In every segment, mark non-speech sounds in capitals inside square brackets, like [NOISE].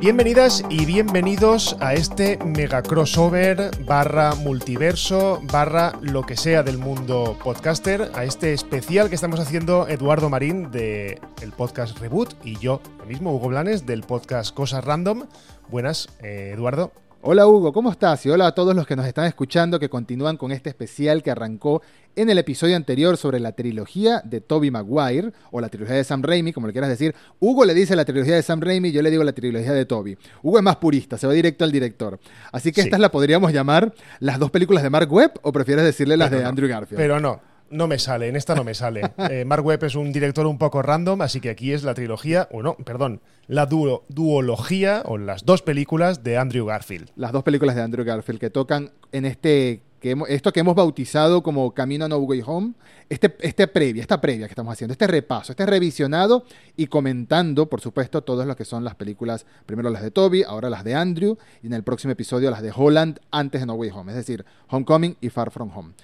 Bienvenidas y bienvenidos a este mega crossover barra multiverso barra lo que sea del mundo podcaster, a este especial que estamos haciendo Eduardo Marín de el podcast Reboot y yo mismo, Hugo Blanes, del podcast Cosas Random. Buenas, eh, Eduardo. Hola Hugo, ¿cómo estás? Y hola a todos los que nos están escuchando que continúan con este especial que arrancó en el episodio anterior sobre la trilogía de Toby Maguire, o la trilogía de Sam Raimi, como le quieras decir. Hugo le dice la trilogía de Sam Raimi, yo le digo la trilogía de Toby. Hugo es más purista, se va directo al director. Así que estas la podríamos llamar las dos películas de Mark Webb, o prefieres decirle las de Andrew Garfield. Pero no, no me sale, en esta no me sale. [LAUGHS] Eh, Mark Webb es un director un poco random, así que aquí es la trilogía, o no, perdón, la duología o las dos películas de Andrew Garfield. Las dos películas de Andrew Garfield que tocan en este que esto que hemos bautizado como Camino a No Way Home, este, este previa, esta previa que estamos haciendo, este repaso, este revisionado y comentando, por supuesto, todas lo que son las películas, primero las de Toby, ahora las de Andrew, y en el próximo episodio las de Holland antes de No Way Home, es decir, Homecoming y Far From Home.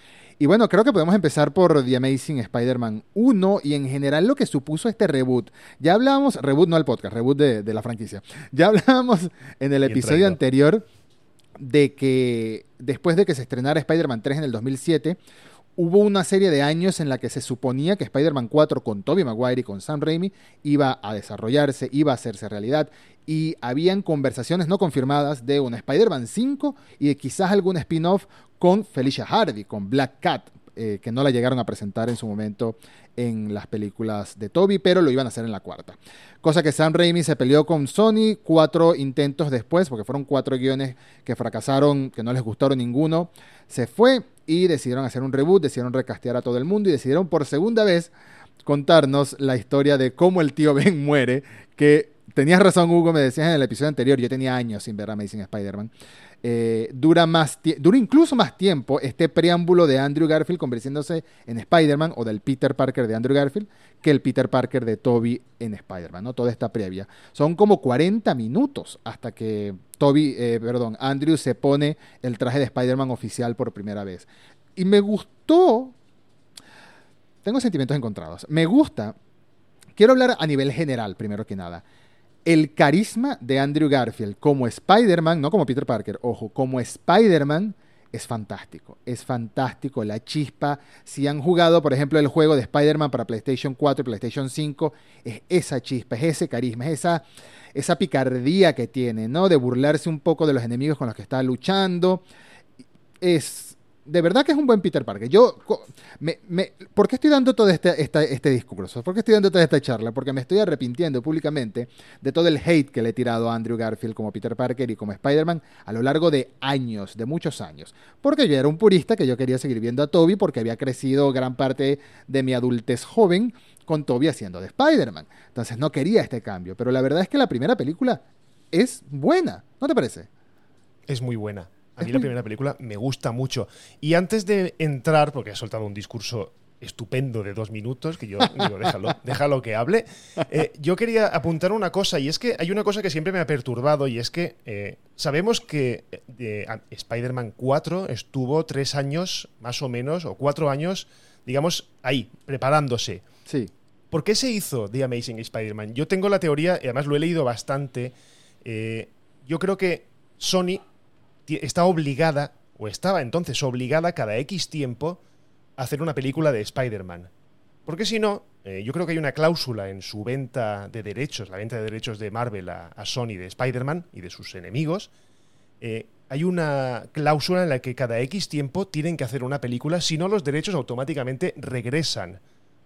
Y bueno, creo que podemos empezar por The Amazing Spider-Man 1 y en general lo que supuso este reboot. Ya hablábamos, reboot no el podcast, reboot de, la franquicia. Ya hablábamos en el episodio anterior de que después de que se estrenara Spider-Man 3 en el 2007, hubo una serie de años en la que se suponía que Spider-Man 4 con Tobey Maguire y con Sam Raimi iba a desarrollarse, iba a hacerse realidad y habían conversaciones no confirmadas de una Spider-Man 5 y de quizás algún spin-off con Felicia Hardy, con Black Cat, eh, que no la llegaron a presentar en su momento en las películas de Toby, pero lo iban a hacer en la cuarta. Cosa que Sam Raimi se peleó con Sony cuatro intentos después, porque fueron cuatro guiones que fracasaron, que no les gustaron ninguno. Se fue y decidieron hacer un reboot, decidieron recastear a todo el mundo y decidieron por segunda vez contarnos la historia de cómo el tío [LAUGHS] Ben muere, que tenías razón Hugo, me decías en el episodio anterior, yo tenía años sin ver Amazing Spider-Man. Eh, dura, más dura incluso más tiempo este preámbulo de Andrew Garfield convirtiéndose en Spider-Man o del Peter Parker de Andrew Garfield que el Peter Parker de Toby en Spider-Man, ¿no? Toda esta previa. Son como 40 minutos hasta que Toby, eh, perdón, Andrew se pone el traje de Spider-Man oficial por primera vez. Y me gustó, tengo sentimientos encontrados, me gusta, quiero hablar a nivel general primero que nada el carisma de Andrew Garfield como Spider-Man, no como Peter Parker, ojo, como Spider-Man es fantástico. Es fantástico la chispa. Si han jugado, por ejemplo, el juego de Spider-Man para PlayStation 4 y PlayStation 5, es esa chispa, es ese carisma, es esa, esa picardía que tiene, ¿no? De burlarse un poco de los enemigos con los que está luchando. Es de verdad que es un buen Peter Parker. Yo, me, ¿por qué estoy dando todo este, este discurso? ¿Por qué estoy dando toda esta charla? Porque me estoy arrepintiendo públicamente de todo el hate que le he tirado a Andrew Garfield como Peter Parker y como Spider-Man a lo largo de años, de muchos años. Porque yo era un purista que yo quería seguir viendo a Toby porque había crecido gran parte de mi adultez joven con Toby haciendo de Spider-Man. Entonces no quería este cambio. Pero la verdad es que la primera película es buena, ¿no te parece? Es muy buena. A mí la primera película me gusta mucho. Y antes de entrar, porque he soltado un discurso estupendo de dos minutos, que yo digo, déjalo, [LAUGHS] déjalo que hable, eh, yo quería apuntar una cosa, y es que hay una cosa que siempre me ha perturbado, y es que eh, sabemos que eh, Spider-Man 4 estuvo tres años, más o menos, o cuatro años, digamos, ahí, preparándose. Sí. ¿Por qué se hizo The Amazing Spider-Man? Yo tengo la teoría, y además lo he leído bastante, yo creo que Sony está obligada, o estaba entonces obligada cada X tiempo, a hacer una película de Spider-Man. Porque si no, eh, yo creo que hay una cláusula en su venta de derechos, la venta de derechos de Marvel a, Sony de Spider-Man y de sus enemigos. Eh, hay una cláusula en la que cada X tiempo tienen que hacer una película, si no los derechos automáticamente regresan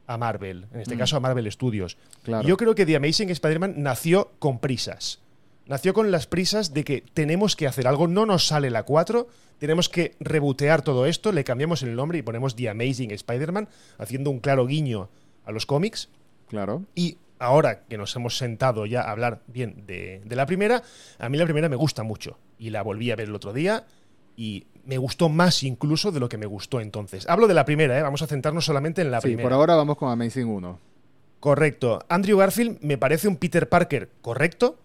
a Marvel, en este mm. caso a Marvel Studios. yo creo que The Amazing Spider-Man nació con prisas nació con las prisas de que tenemos que hacer algo, no nos sale la 4, tenemos que rebotear todo esto, le cambiamos el nombre y ponemos The Amazing Spider-Man, haciendo un claro guiño a los cómics. Claro. Y ahora que nos hemos sentado ya a hablar bien de, la primera, a mí la primera me gusta mucho. Y la volví a ver el otro día y me gustó más incluso de lo que me gustó entonces. Hablo de la primera, ¿eh? vamos a centrarnos solamente en la sí, primera. por ahora vamos con Amazing 1. Correcto. Andrew Garfield me parece un Peter Parker correcto,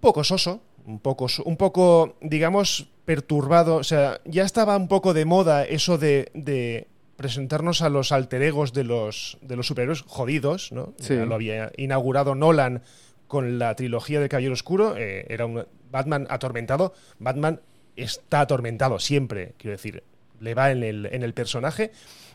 poco soso, un poco, un poco, digamos, perturbado. O sea, ya estaba un poco de moda eso de, presentarnos a los alter egos de los, de los superhéroes jodidos, ¿no? Sí. lo había inaugurado Nolan con la trilogía de Caballero Oscuro, eh, era un Batman atormentado. Batman está atormentado siempre, quiero decir, le va en el, en el personaje.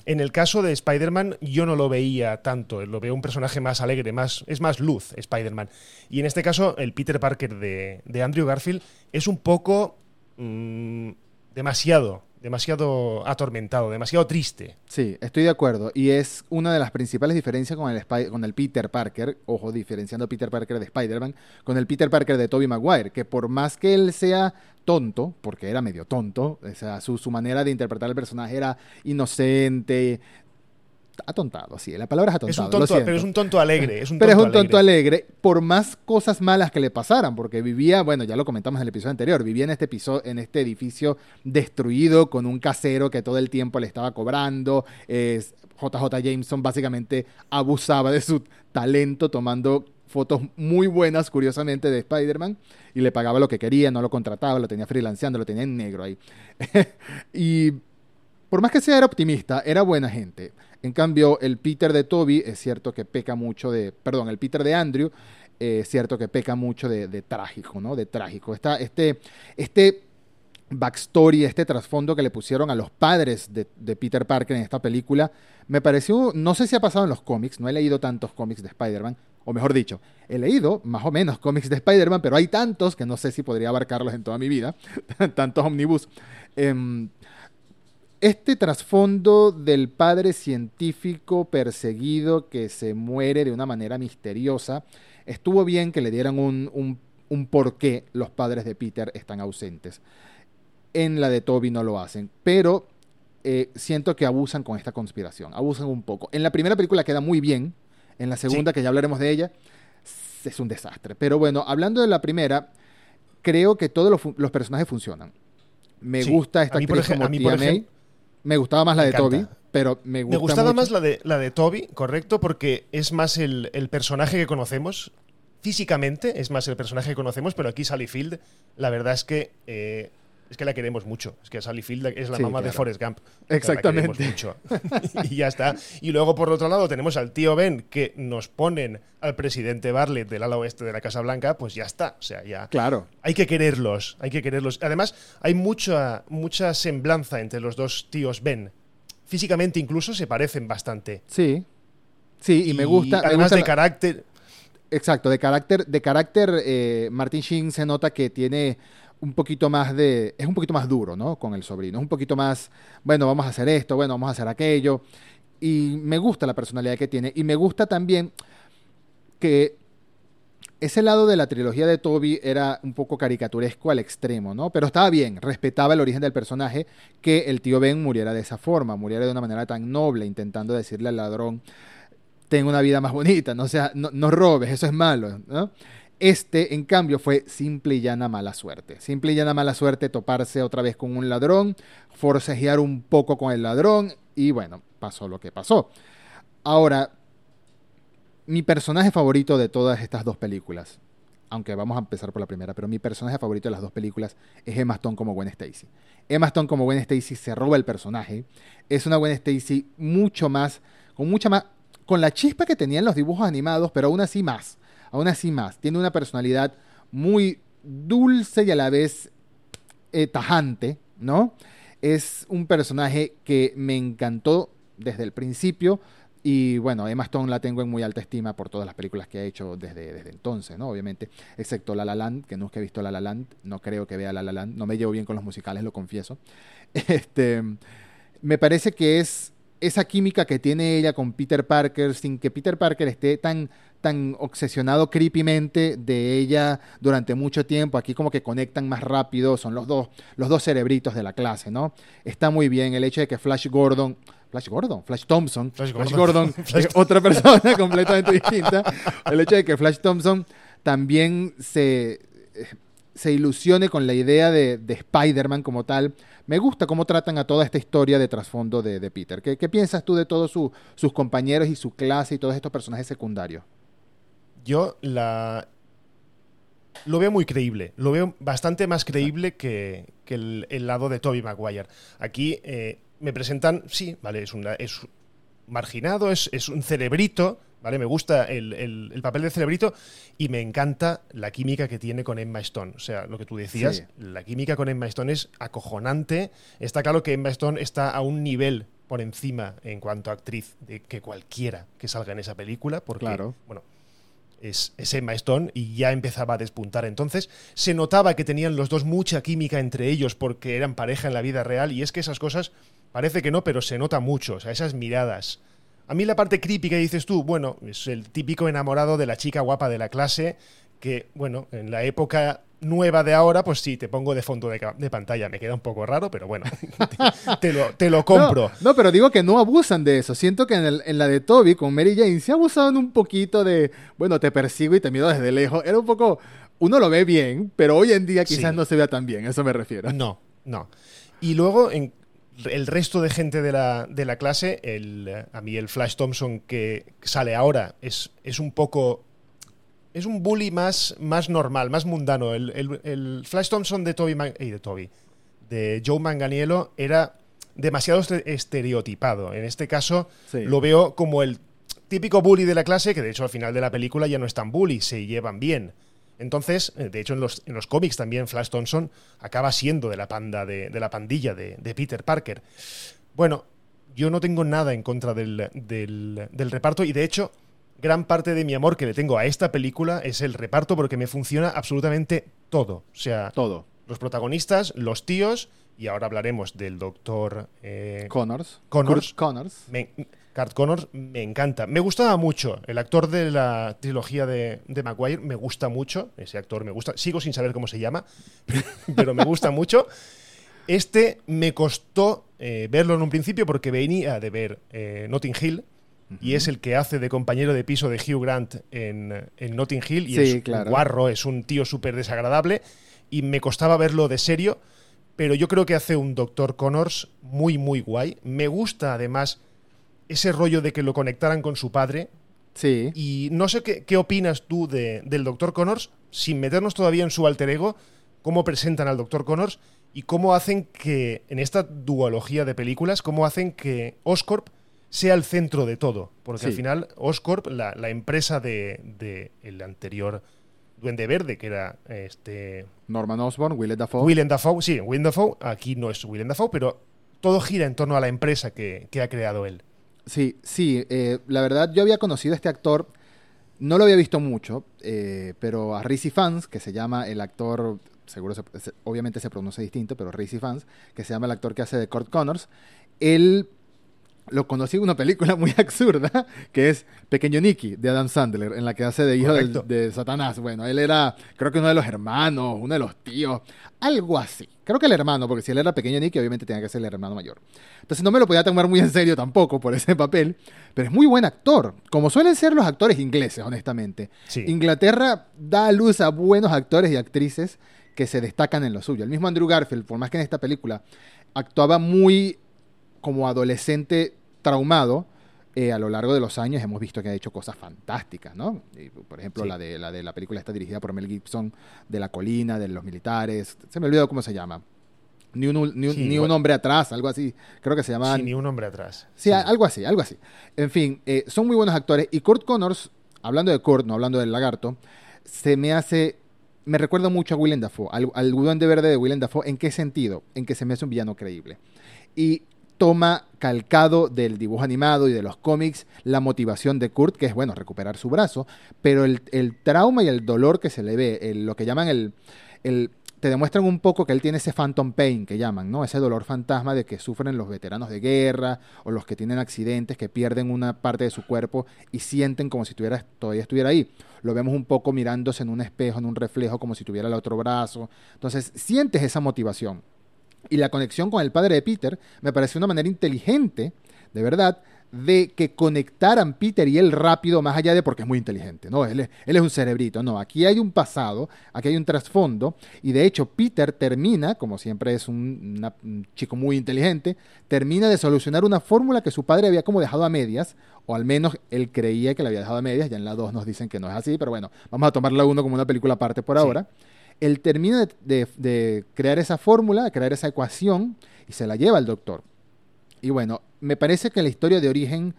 En el caso de Spider-Man, yo no lo veía tanto, lo veo un personaje más alegre, más, es más luz Spider-Man. Y en este caso, el Peter Parker de, de Andrew Garfield es un poco mm, demasiado, demasiado atormentado, demasiado triste. Sí, estoy de acuerdo. Y es una de las principales diferencias con el, Spy- con el Peter Parker, ojo, diferenciando Peter Parker de Spider-Man, con el Peter Parker de Tobey Maguire, que por más que él sea tonto, porque era medio tonto, o sea, su, su manera de interpretar el personaje era inocente, atontado, sí, la palabra es atontado. Es un tonto, pero es un tonto alegre. Es un Pero es un tonto alegre. alegre, por más cosas malas que le pasaran, porque vivía, bueno, ya lo comentamos en el episodio anterior, vivía en este episodio, en este edificio destruido con un casero que todo el tiempo le estaba cobrando. JJ Jameson básicamente abusaba de su talento tomando fotos muy buenas, curiosamente, de Spider-Man y le pagaba lo que quería, no lo contrataba, lo tenía freelanceando, lo tenía en negro ahí. [LAUGHS] y por más que sea era optimista, era buena gente. En cambio, el Peter de Toby es cierto que peca mucho de, perdón, el Peter de Andrew eh, es cierto que peca mucho de, de trágico, ¿no? De trágico. Está este, este backstory, este trasfondo que le pusieron a los padres de, Peter Parker en esta película, me pareció, no sé si ha pasado en los cómics, no he leído tantos cómics de Spider-Man, o mejor dicho, he leído más o menos cómics de Spider-Man, pero hay tantos que no sé si podría abarcarlos en toda mi vida, [LAUGHS] tantos omnibus. Em, este trasfondo del padre científico perseguido que se muere de una manera misteriosa, estuvo bien que le dieran un, un, un por qué los padres de Peter están ausentes. En la de Toby no lo hacen, pero eh, siento que abusan con esta conspiración, abusan un poco. En la primera película queda muy bien, en la segunda, Sí. que ya hablaremos de ella, es un desastre. Pero bueno, hablando de la primera, creo que todos los, personajes funcionan. Me Sí. gusta esta A mí, por actriz como a mí, Tia por May. Me gustaba más la Me de Toby, pero me gusta Me gustaba mucho. más la de, la de Toby, correcto, porque es más el, el personaje que conocemos. Físicamente es más el personaje que conocemos, pero aquí Sally Field, la verdad es que eh, es que la queremos mucho. Es que Sally Field es la Sí, mamá de. Forrest Gump. Exactamente. queremos mucho. [LAUGHS] y ya está. Y luego, por otro lado, tenemos al tío Ben, que nos ponen al presidente Bartlett del ala oeste de la Casa Blanca, pues ya está. O sea, ya. Claro. Hay que quererlos, hay que quererlos. Además, hay mucha, mucha semblanza entre los dos tíos Ben. Físicamente incluso se parecen bastante. Sí. Sí, y, me gusta. me Además gusta de la- carácter. Exacto, de carácter, de carácter, eh, Martin Sheen se nota que tiene un poquito más de, es un poquito más duro, ¿no? Con el sobrino, es un poquito más, bueno, vamos a hacer esto, bueno, vamos a hacer aquello, y me gusta la personalidad que tiene, y me gusta también que ese lado de la trilogía de Toby era un poco caricaturesco al extremo, ¿no? Pero estaba bien, respetaba el origen del personaje, que el tío Ben muriera de esa forma, muriera de una manera tan noble, intentando decirle al ladrón, ten una vida más bonita, no, sea, no, no robes, eso es malo, ¿no? Este, en cambio, fue simple y llana mala suerte. Simple y llana mala suerte toparse otra vez con un ladrón, forcejear un poco con el ladrón y bueno, pasó lo que pasó. Ahora, mi personaje favorito de todas estas dos películas, aunque vamos a empezar por la primera, pero mi personaje favorito de las dos películas es Emma Stone como Gwen Stacy. Emma Stone como Gwen Stacy se roba el personaje. Es una Gwen Stacy mucho más, con mucha más, con la chispa que tenía en los dibujos animados, pero aún así más, aún así más. Tiene una personalidad muy dulce y a la vez eh, tajante, ¿no? Es un personaje que me encantó desde el principio. Y bueno, Emma Stone la tengo en muy alta estima por todas las películas que ha hecho desde, entonces, ¿no? Obviamente, excepto La La Land, que nunca he visto La La Land, no creo que vea La La Land, no me llevo bien con los musicales, lo confieso. [LAUGHS] Este, me parece que es esa química que tiene ella con Peter Parker, sin que Peter Parker esté tan, tan obsesionado creepymente de ella durante mucho tiempo. Aquí como que conectan más rápido, son los dos, los dos cerebritos de la clase, ¿no? Está muy bien el hecho de que Flash Gordon, Flash Gordon, Flash Thompson, Flash Flash Gordon. Flash [LAUGHS] es otra persona [LAUGHS] completamente distinta. El hecho de que Flash Thompson también se, se ilusione con la idea de, de Spider-Man como tal. Me gusta cómo tratan a toda esta historia de trasfondo de, de Peter. ¿Qué, qué piensas tú de todos su- sus compañeros y su clase y todos estos personajes secundarios? Yo la. Lo veo muy creíble. Lo veo bastante más creíble que, que el, el lado de Toby Maguire. Aquí eh, me presentan. Sí, vale, es, una, es marginado, es, es un cerebrito, ¿vale? Me gusta el, el- el papel de Cerebrito y me encanta la química que tiene con Emma Stone. O sea, lo que tú decías, Sí. la química con Emma Stone es acojonante. Está claro que Emma Stone está a un nivel por encima en cuanto a actriz de que cualquiera que salga en esa película, porque, Claro. bueno, es, es Emma y ya empezaba a despuntar. Entonces, se notaba que tenían los dos mucha química entre ellos porque eran pareja en la vida real y es que esas cosas parece que no, pero se nota mucho, o sea, esas miradas. A mí la parte creepy que dices tú, bueno, es el típico enamorado de la chica guapa de la clase que, bueno, en la época nueva de ahora, pues sí, te pongo de fondo de, de pantalla. Me queda un poco raro, pero bueno, te, [LAUGHS] te lo, te lo compro. No, no, pero digo que no abusan de eso. Siento que en, el- en la de Toby con Mary Jane se abusaban un poquito de, bueno, te persigo y te miro desde lejos. Era un poco, uno lo ve bien, pero hoy en día quizás Sí. no se vea tan bien, a eso me refiero. No, no. Y luego, en el resto de gente de la, de la clase, el, a mí el Flash Thompson que sale ahora es, es un poco... Es un bully más, más normal, más mundano. El, el- el Flash Thompson de Toby, Man- ey, de Toby, de Joe Manganiello era demasiado este- estereotipado. En este caso, Sí. lo veo como el típico bully de la clase, que de hecho al final de la película ya no es tan bully, se llevan bien. Entonces, eh, de hecho en los, en los cómics también Flash Thompson acaba siendo de la panda de, de la pandilla de, de Peter Parker. Bueno, yo no tengo nada en contra del, del- del reparto y de hecho gran parte de mi amor que le tengo a esta película es el reparto porque me funciona absolutamente todo. O sea, Todo. los protagonistas, los tíos y ahora hablaremos del doctor eh, Connors. Connors. Kurt Connors. me, Cart Connors me encanta. Me gustaba mucho. El actor de la trilogía de, de Maguire me gusta mucho. Ese actor me gusta. Sigo sin saber cómo se llama, [LAUGHS] pero me gusta mucho. Este me costó eh, verlo en un principio porque venía de ver eh, Notting Hill y es el que hace de compañero de piso de Hugh Grant en, en Notting Hill y Sí, es claro. un guarro, es un tío súper desagradable y me costaba verlo de serio, pero yo creo que hace un Doctor Connors muy, muy guay. Me gusta además ese rollo de que lo conectaran con su padre. Sí. Y no sé qué, qué opinas tú de- del Doctor Connors, sin meternos todavía en su alter ego, cómo presentan al Doctor Connors y cómo hacen que, en esta duología de películas, cómo hacen que Oscorp sea el centro de todo. Porque al final Oscorp, la, la empresa de, de el anterior Duende Verde, que era este Norman Osborn, Willem Dafoe. Willem Dafoe, sí, Willem Dafoe, aquí no es Willem Dafoe, pero todo gira en torno a la empresa que, que ha creado él. Sí, sí. eh, la verdad, yo había conocido a este actor. No lo había visto mucho, eh, pero a Rizzy Fans, que se llama el actor, seguro, se- se- obviamente se pronuncia distinto, pero Rizzy Fans, que se llama el actor que hace de Kurt Connors, él lo conocí en una película muy [LAUGHS] absurda, que es Pequeño Nicky, de Adam Sandler, en la que hace de hijo del- de Satanás. Bueno, él era, creo que uno de los hermanos, uno de los tíos, algo así. Creo que el hermano, porque si él era Pequeño Nicky, obviamente tenía que ser el hermano mayor. Entonces no me lo podía tomar muy en serio tampoco por ese papel, pero es muy buen actor, como suelen ser los actores ingleses, honestamente. Sí. Inglaterra da a luz a buenos actores y actrices que se destacan en lo suyo. El mismo Andrew Garfield, por más que en esta película actuaba muy como adolescente traumado, eh, a lo largo de los años hemos visto que ha hecho cosas fantásticas, ¿no? Y, por ejemplo, Sí. la, de, la de la película está dirigida por Mel Gibson, de La Colina, de los militares, se me olvidó cómo se llama. Ni un, ni un- Sí, ni un hombre atrás, algo así. Creo que se llama Sin ni un hombre atrás. Sí, a- algo así, algo así. En fin, eh, son muy buenos actores. Y Kurt Connors, hablando de Kurt, no hablando del lagarto, se me hace. Me recuerda mucho a Willem Dafoe, al, al Duende Verde de Willem Dafoe. ¿En qué sentido? En que se me hace un villano creíble. Y toma calcado del dibujo animado y de los cómics la motivación de Kurt, que es, bueno, recuperar su brazo, pero el, trauma y el dolor que se le ve, el- lo que llaman el, el... Te demuestran un poco que él tiene ese phantom pain que llaman, ¿no? Ese dolor fantasma de que sufren los veteranos de guerra o los que tienen accidentes, que pierden una parte de su cuerpo y sienten como si tuviera, todavía estuviera ahí. Lo vemos un poco mirándose en un espejo, en un reflejo, como si tuviera el otro brazo. Entonces, sientes esa motivación. Y la conexión con el padre de Peter me pareció una manera inteligente, de verdad, de que conectaran Peter y él rápido, más allá de porque es muy inteligente, ¿no? Él es, él es un cerebrito, no. Aquí hay un pasado, aquí hay un trasfondo, y de hecho Peter termina, como siempre es un, una- un chico muy inteligente, termina de solucionar una fórmula que su padre había como dejado a medias, o al menos él creía que la había dejado a medias, ya en la 2 nos dicen que no es así, pero bueno, vamos a tomar la 1 como una película aparte por Sí. ahora él termina de, de- de crear esa fórmula, de crear esa ecuación y se la lleva al doctor. Y bueno, me parece que la historia de origen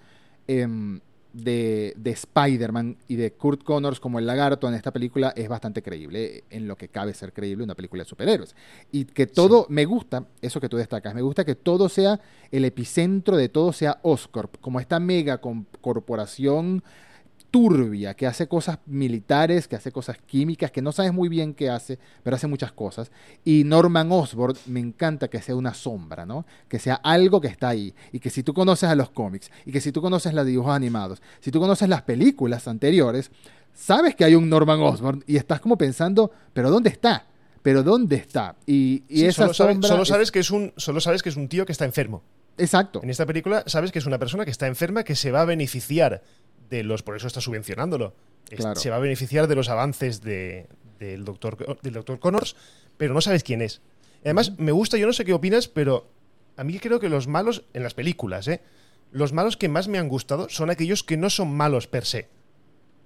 em, de, de Spider-Man y de Kurt Connors como el lagarto en esta película es bastante creíble, en lo que cabe ser creíble una película de superhéroes. Y que todo, me gusta, eso que tú destacas, me gusta que todo sea, el epicentro de todo sea Oscorp, como esta mega corporación turbia, que hace cosas militares, que hace cosas químicas, que no sabes muy bien qué hace, pero hace muchas cosas. Y Norman Osborn me encanta que sea una sombra, ¿no? Que sea algo que está ahí. Y que si tú conoces a los cómics, y que si tú conoces los dibujos animados, si tú conoces las películas anteriores, sabes que hay un Norman Osborn y estás como pensando, pero ¿dónde está? ¿Pero dónde está? Y, y Sí, esa solo, sabes, sombra es- sabes que es un, solo sabes que es un tío que está enfermo. Exacto. En esta película sabes que es una persona que está enferma que se va a beneficiar de los. Por eso está subvencionándolo. Claro. Se va a beneficiar de los avances de- del, doctor, del doctor Connors, pero no sabes quién es. Además, me gusta, yo no sé qué opinas, pero a mí creo que los malos, en las películas, ¿eh? los malos que más me han gustado son aquellos que no son malos per se.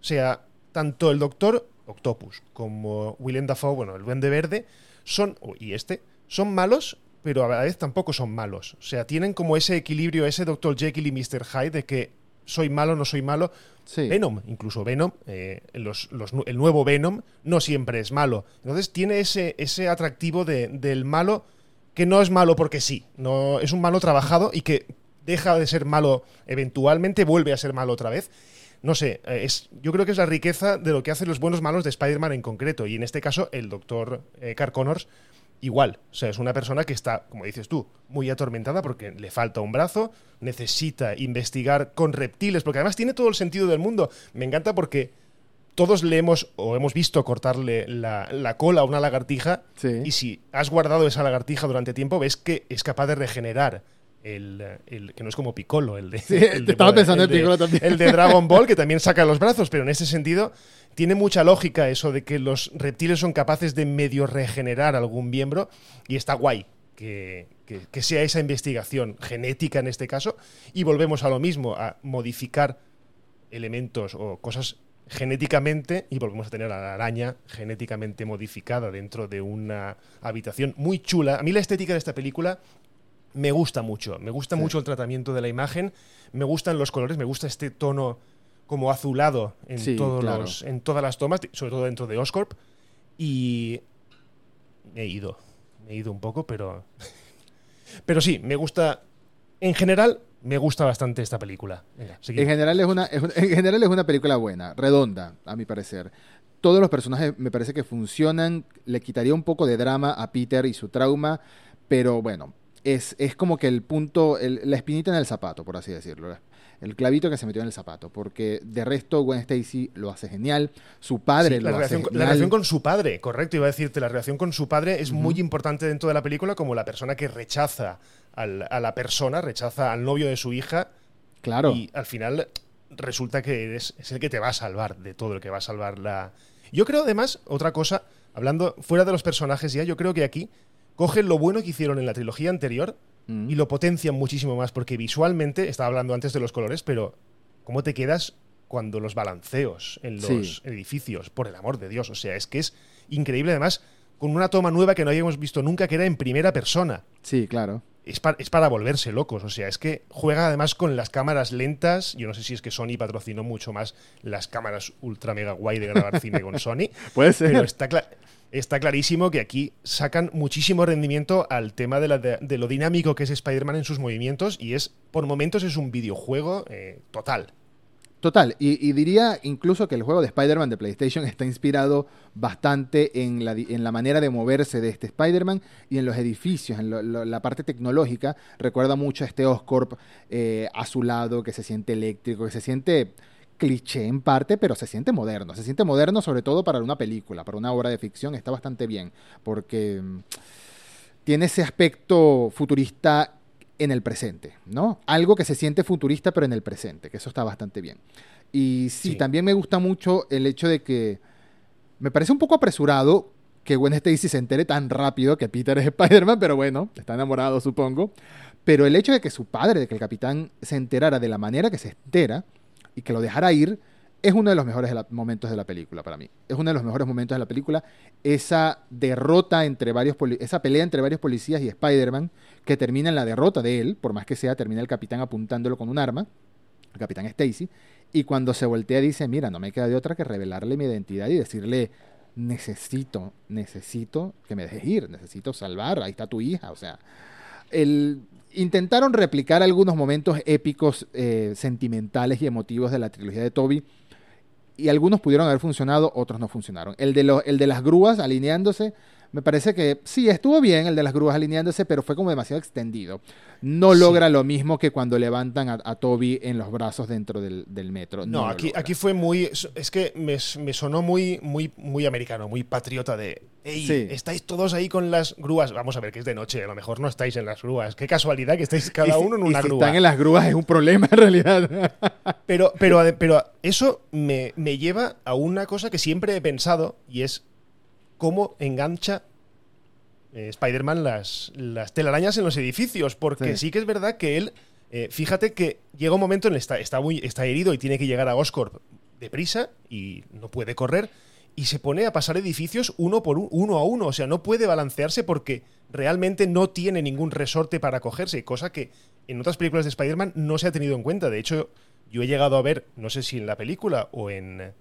O sea, tanto el Doctor Octopus como Willem Dafoe, bueno, el Duende Verde, son, y este, son malos, pero a la vez tampoco son malos. O sea, tienen como ese equilibrio, ese Dr. Jekyll y Mr. Hyde de que soy malo, no soy malo. Sí. Venom, incluso Venom, eh, los- los nu- el nuevo Venom, no siempre es malo. Entonces tiene ese, ese atractivo de- del malo que no es malo porque sí. No, es un malo trabajado y que deja de ser malo eventualmente, vuelve a ser malo otra vez. No sé, eh, es, yo creo que es la riqueza de lo que hacen los buenos malos de Spider-Man en concreto. Y en este caso, el doctor eh, Carl Connors, igual. O sea, es una persona que está, como dices tú, muy atormentada porque le falta un brazo, necesita investigar con reptiles, porque además tiene todo el sentido del mundo. Me encanta porque todos le hemos o hemos visto cortarle la, la cola a una lagartija Sí. y si has guardado esa lagartija durante tiempo, ves que es capaz de regenerar. El, el- que no es como Piccolo, el de. Sí, el de- estaba pensando en el de- Piccolo también. El de Dragon [LAUGHS] Ball, que también saca los brazos, pero en ese sentido tiene mucha lógica eso de que los reptiles son capaces de medio regenerar algún miembro y está guay que, que- que sea esa investigación genética en este caso y volvemos a lo mismo, a modificar elementos o cosas genéticamente y volvemos a tener a la araña genéticamente modificada dentro de una habitación muy chula. A mí la estética de esta película me gusta mucho, me gusta Sí. mucho el tratamiento de la imagen, me gustan los colores, me gusta este tono como azulado en, Sí, todos claro. los, en todas las tomas, sobre todo dentro de Oscorp. Y me he ido, me he ido un poco, pero... [LAUGHS] Pero sí, me gusta... En general, me gusta bastante esta película. Venga. En general, es una, es en general es una película buena, redonda, a mi parecer. Todos los personajes me parece que funcionan. Le quitaría un poco de drama a Peter y su trauma, pero bueno, es, es como que el punto, el- la espinita en el zapato, por así decirlo. El clavito que se metió en el zapato, porque de resto Gwen Stacy lo hace genial, su padre Sí, lo la, hace relación, con- la genial. relación con su padre, correcto, iba a decirte, la relación con su padre es muy importante dentro de la película como la persona que rechaza al- a la persona, rechaza al novio de su hija Claro, y al final resulta que es, es el que te va a salvar de todo el que va a salvar la... Yo creo además, otra cosa, hablando fuera de los personajes ya, yo creo que aquí cogen lo bueno que hicieron en la trilogía anterior Mm. y lo potencian muchísimo más porque visualmente, estaba hablando antes de los colores, pero ¿cómo te quedas cuando los balanceos en los Sí. edificios? Por el amor de Dios, o sea, es que es increíble además con una toma nueva que no habíamos visto nunca que era en primera persona sí, claro. es para volverse locos. O sea, es que juega además con las cámaras lentas. Yo no sé si es que Sony patrocinó mucho más las cámaras ultra mega guay de grabar cine con [LAUGHS] Sony. Puede ser. Pero está, cla- está clarísimo que aquí sacan muchísimo rendimiento al tema de, lo dinámico que es Spider-Man en sus movimientos. Y es, por momentos, es un videojuego eh, total. Total, y, diría incluso que el juego de Spider-Man de PlayStation está inspirado bastante en la, manera de moverse de este Spider-Man y en los edificios, en la parte tecnológica. Recuerda mucho a este Oscorp eh, azulado que se siente eléctrico, que se siente cliché en parte, pero se siente moderno. Se siente moderno sobre todo para una película, para una obra de ficción. Está bastante bien, porque mm, tiene ese aspecto futurista en el presente, ¿no? Algo que se siente futurista pero en el presente, que eso está bastante bien. Y sí, Sí. también me gusta mucho el hecho de que me parece un poco apresurado que Gwen Stacy se entere tan rápido que Peter es [LAUGHS] Spider-Man, pero bueno, está enamorado supongo. Pero el hecho de que su padre, de que el capitán se enterara de la manera que se entera y que lo dejara ir, es uno de los mejores momentos de la película para mí. Es uno de los mejores momentos de la película. Esa derrota entre varios, esa pelea entre varios policías y Spider-Man, que termina en la derrota de él, por más que sea, termina el capitán apuntándolo con un arma, el capitán Stacy, Y cuando se voltea dice, mira, no me queda de otra que revelarle mi identidad y decirle, necesito, necesito que me dejes ir, necesito salvar, ahí está tu hija. O sea, el, intentaron replicar algunos momentos épicos, eh, sentimentales y emotivos de la trilogía de Toby. Y algunos pudieron haber funcionado, otros no funcionaron. El de, lo, el de las grúas alineándose me parece que sí, estuvo bien el de las grúas alineándose, pero fue como demasiado extendido. No logra lo mismo que cuando levantan a, Toby en los brazos dentro del, metro. No, aquí, aquí fue muy. Es que me, sonó muy, muy, muy americano, muy patriota de. Ey, estáis todos ahí con las grúas. Vamos a ver que es de noche, a lo mejor no estáis en las grúas. Qué casualidad que estáis cada [LAUGHS] uno en una grúa. Si están en las grúas es un problema [LAUGHS] en realidad. Pero, pero, pero eso me, me lleva a una cosa que siempre he pensado y es cómo engancha eh, Spider-Man las, las telarañas en los edificios, porque sí, que es verdad que él, eh, fíjate que llega un momento en el está, está, muy, está herido y tiene que llegar a Oscorp deprisa y no puede correr y se pone a pasar edificios uno por uno a uno, o sea, no puede balancearse porque realmente no tiene ningún resorte para cogerse, cosa que en otras películas de Spider-Man no se ha tenido en cuenta. De hecho, yo he llegado a ver, no sé si en la película o en,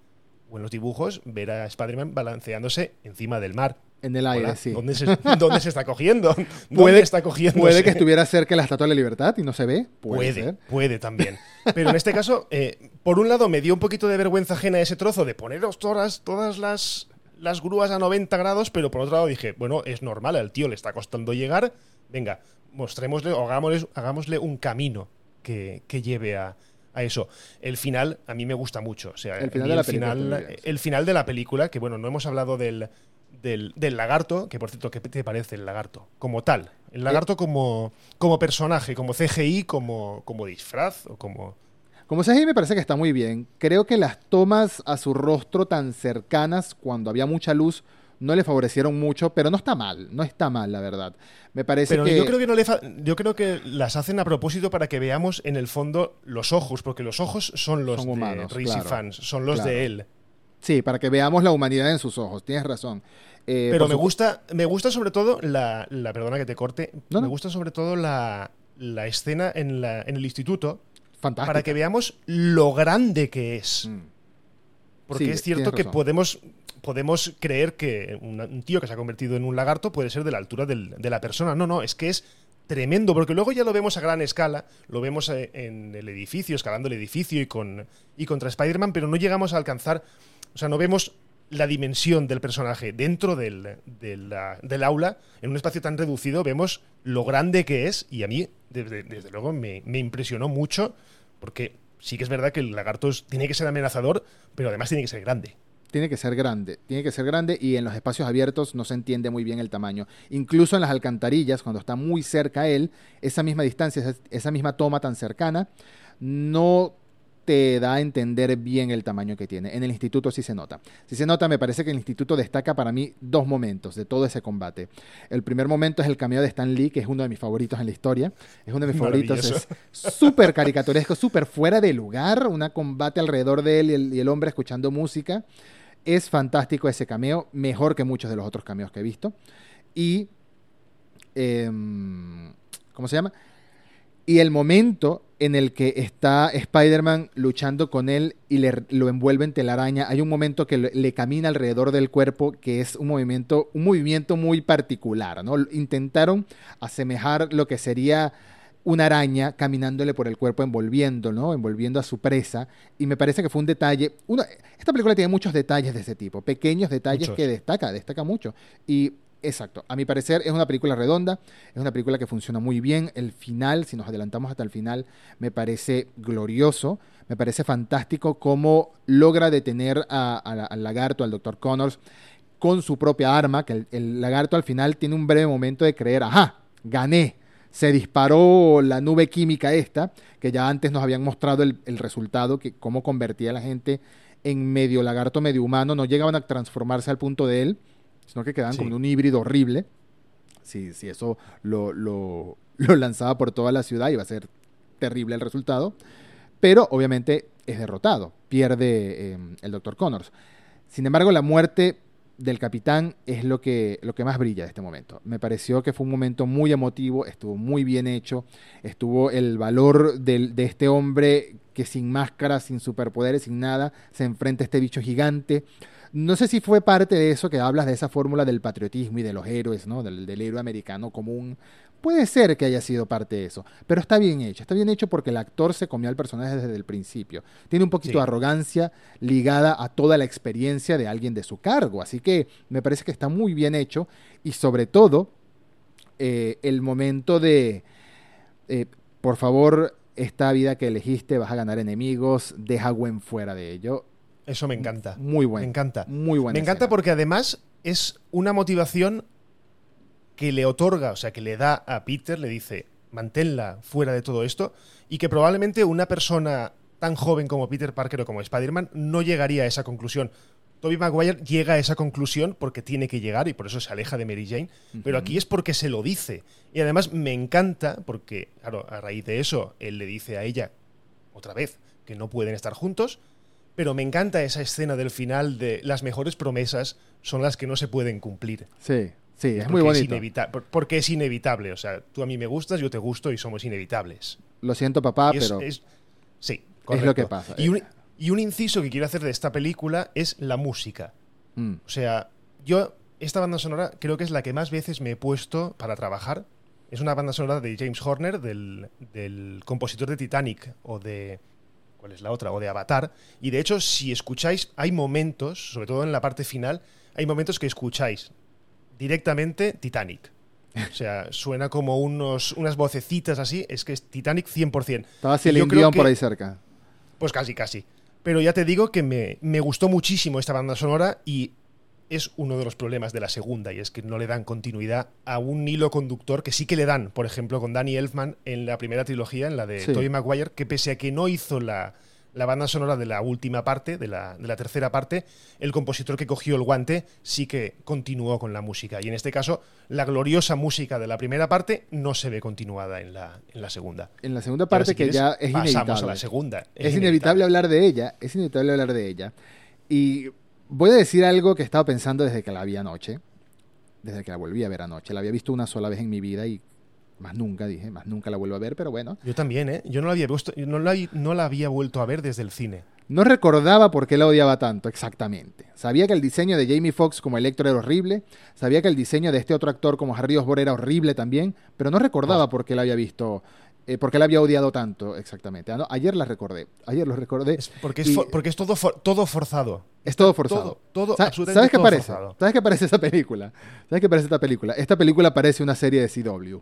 o en los dibujos, ver a Spider-Man balanceándose encima del mar. En el aire, sí. ¿Dónde se, está cogiendo? [LAUGHS] ¿Dónde puede, está cogiendo? Puede que estuviera cerca de la Estatua de la Libertad y no se ve. Puede, puede, también. [LAUGHS] Pero en este caso, eh, por un lado, me dio un poquito de vergüenza ajena ese trozo de poneros todas, todas las, las grúas a 90 grados, pero por otro lado dije, bueno, es normal, al tío le está costando llegar, venga, mostrémosle o hagámosle, hagámosle un camino que, que lleve a, a eso. El final a mí me gusta mucho. O sea, el final, de la película, el final de la película, que bueno, no hemos hablado del, del, lagarto, que por cierto, ¿qué te parece el lagarto? Como tal. El lagarto como, como personaje, como CGI, como, como disfraz o como... Como CGI me parece que está muy bien. Creo que las tomas a su rostro tan cercanas cuando había mucha luz no le favorecieron mucho, pero no está mal, no está mal, la verdad. Me parece pero que... yo creo que no le yo creo que las hacen a propósito para que veamos en el fondo los ojos, porque los ojos son los de Reese fans, son los de él. Sí, para que veamos la humanidad en sus ojos, tienes razón. Eh, pero me gusta, me gusta sobre todo la, la perdona que te corte, me gusta sobre todo la, la escena en, la, en el instituto. Fantástica. Para que veamos lo grande que es. Mm. Porque es cierto que podemos podemos creer que un, tío que se ha convertido en un lagarto puede ser de la altura de la persona. No, no, es que es tremendo, porque luego ya lo vemos a gran escala, lo vemos eh, en el edificio, escalando el edificio y, con, y contra Spider-Man, pero no llegamos a alcanzar, o sea, no vemos la dimensión del personaje dentro del, del, aula, en un espacio tan reducido, vemos lo grande que es y a mí, desde, luego, me, me, impresionó mucho porque sí que es verdad que el lagarto tiene que ser amenazador, pero además tiene que ser grande tiene que ser grande, tiene que ser grande y en los espacios abiertos no se entiende muy bien el tamaño. Incluso en las alcantarillas, cuando está muy cerca a él, esa misma distancia, esa misma toma tan cercana, no te da a entender bien el tamaño que tiene. En el instituto sí se nota. Si se nota, me parece que el instituto destaca para mí dos momentos de todo ese combate. El primer momento es el cameo de Stan Lee, que es uno de mis favoritos en la historia. Es uno de mis favoritos. Es [LAUGHS] súper caricaturesco, súper fuera de lugar. Un combate alrededor de él y el hombre escuchando música. Es fantástico ese cameo, mejor que muchos de los otros cameos que he visto. Y. Em, ¿Cómo se llama? Y el momento en el que está Spider-Man luchando con él y le, lo envuelve en telaraña, hay un momento que le, camina alrededor del cuerpo que es un movimiento, un movimiento muy particular, ¿no? Intentaron asemejar lo que sería una araña caminándole por el cuerpo, envolviendo, ¿no? Envolviendo a su presa. Y me parece que fue un detalle. esta película tiene muchos detalles de ese tipo, pequeños detalles que destaca, destaca mucho. Y exacto, a mi parecer es una película redonda, es una película que funciona muy bien. El final, si nos adelantamos hasta el final, me parece glorioso. Me parece fantástico cómo logra detener al lagarto, al Dr. Connors, con su propia arma, que el lagarto al final tiene un breve momento de creer, ajá, gané se disparó la nube química esta, que ya antes nos habían mostrado el, resultado, que cómo convertía a la gente en medio lagarto, medio humano, no llegaban a transformarse al punto de él, sino que quedaban como un híbrido horrible. Si, si eso lo, lo, lanzaba por toda la ciudad, iba a ser terrible el resultado. Pero obviamente es derrotado, pierde eh, el Dr. Connors. Sin embargo, la muerte del capitán es lo que, lo que más brilla de este momento. Me pareció que fue un momento muy emotivo, estuvo muy bien hecho, estuvo el valor de este hombre que sin máscara, sin superpoderes, sin nada, se enfrenta a este bicho gigante. No sé si fue parte de eso que hablas de esa fórmula del patriotismo y de los héroes, ¿no? Del, del héroe americano común. Puede ser que haya sido parte de eso, pero está bien hecho. Está bien hecho porque el actor se comió al personaje desde el principio. Tiene un poquito Sí. de arrogancia ligada a toda la experiencia de alguien de su cargo. Así que me parece que está muy bien hecho y sobre todo eh, el momento de, eh, por favor, esta vida que elegiste, vas a ganar enemigos, deja Gwen fuera de ello. Eso me encanta. Muy bueno. Me encanta. Muy buena Me encanta porque además es una motivación que le otorga, o sea, que le da a Peter, le dice, manténla fuera de todo esto, y que probablemente una persona tan joven como Peter Parker o como Spider-Man no llegaría a esa conclusión. Tobey Maguire llega a esa conclusión porque tiene que llegar y por eso se aleja de Mary Jane, pero aquí es porque se lo dice. Y además me encanta porque, claro, a raíz de eso, él le dice a ella, otra vez, que no pueden estar juntos, pero me encanta esa escena del final de las mejores promesas son las que no se pueden cumplir. Sí, sí, es Porque muy bonito. por- porque es inevitable. O sea, tú a mí me gustas, yo te gusto y somos inevitables. Lo siento, papá, Y es- pero es- sí, lo que correcto. pasa. Y un, y un inciso que quiero hacer de esta película es la música. mm, O sea, yo esta banda sonora creo que es la que más veces me he puesto para trabajar. Es una banda sonora de James Horner, del, del compositor de Titanic o de... ¿Cuál es la otra? O de Avatar. Y de hecho, si escucháis, hay momentos, sobre todo en la parte final, hay momentos que escucháis directamente Titanic. O sea, [LAUGHS] suena como unos, unas vocecitas así. Es que es Titanic 100%. estaba Dion que- por ahí cerca. pues casi, casi. Pero ya te digo que me, me gustó muchísimo esta banda sonora y es uno de los problemas de la segunda, y es que no le dan continuidad a un hilo conductor que sí que le dan, por ejemplo, con Danny Elfman en la primera trilogía, en la de Sí. Tobey Maguire, que pese a que no hizo la, la banda sonora de la última parte, de la, de la tercera parte, el compositor que cogió el guante sí que continuó con la música. Y en este caso, la gloriosa música de la primera parte no se ve continuada en la, en la segunda. En la segunda parte si que quieres, ya es pasamos inevitable. a la segunda. Es, inevitable hablar de ella, es inevitable hablar de ella. Y voy a decir algo que he estado pensando desde que la vi anoche, desde que la volví a ver anoche. La había visto una sola vez en mi vida y más nunca, dije, más nunca la vuelvo a ver, pero bueno. Yo también, ¿eh? Yo no la había visto, no la, no la había vuelto a ver desde el cine. No recordaba por qué la odiaba tanto, exactamente. Sabía que el diseño de Jamie Foxx como Electro era horrible, sabía que el diseño de este otro actor como Harry Osborn era horrible también, pero no recordaba Oh. por qué la había visto, eh, por qué la había odiado tanto exactamente. Ah, no, ayer la recordé, ayer lo recordé. Es porque es, for- porque es todo, for- todo forzado. Es todo forzado. Todo, todo, Sa- absolutamente ¿Sabes qué parece? forzado. ¿Sabes qué parece esa película? ¿Sabes qué parece esta película? Esta película parece una serie de CW,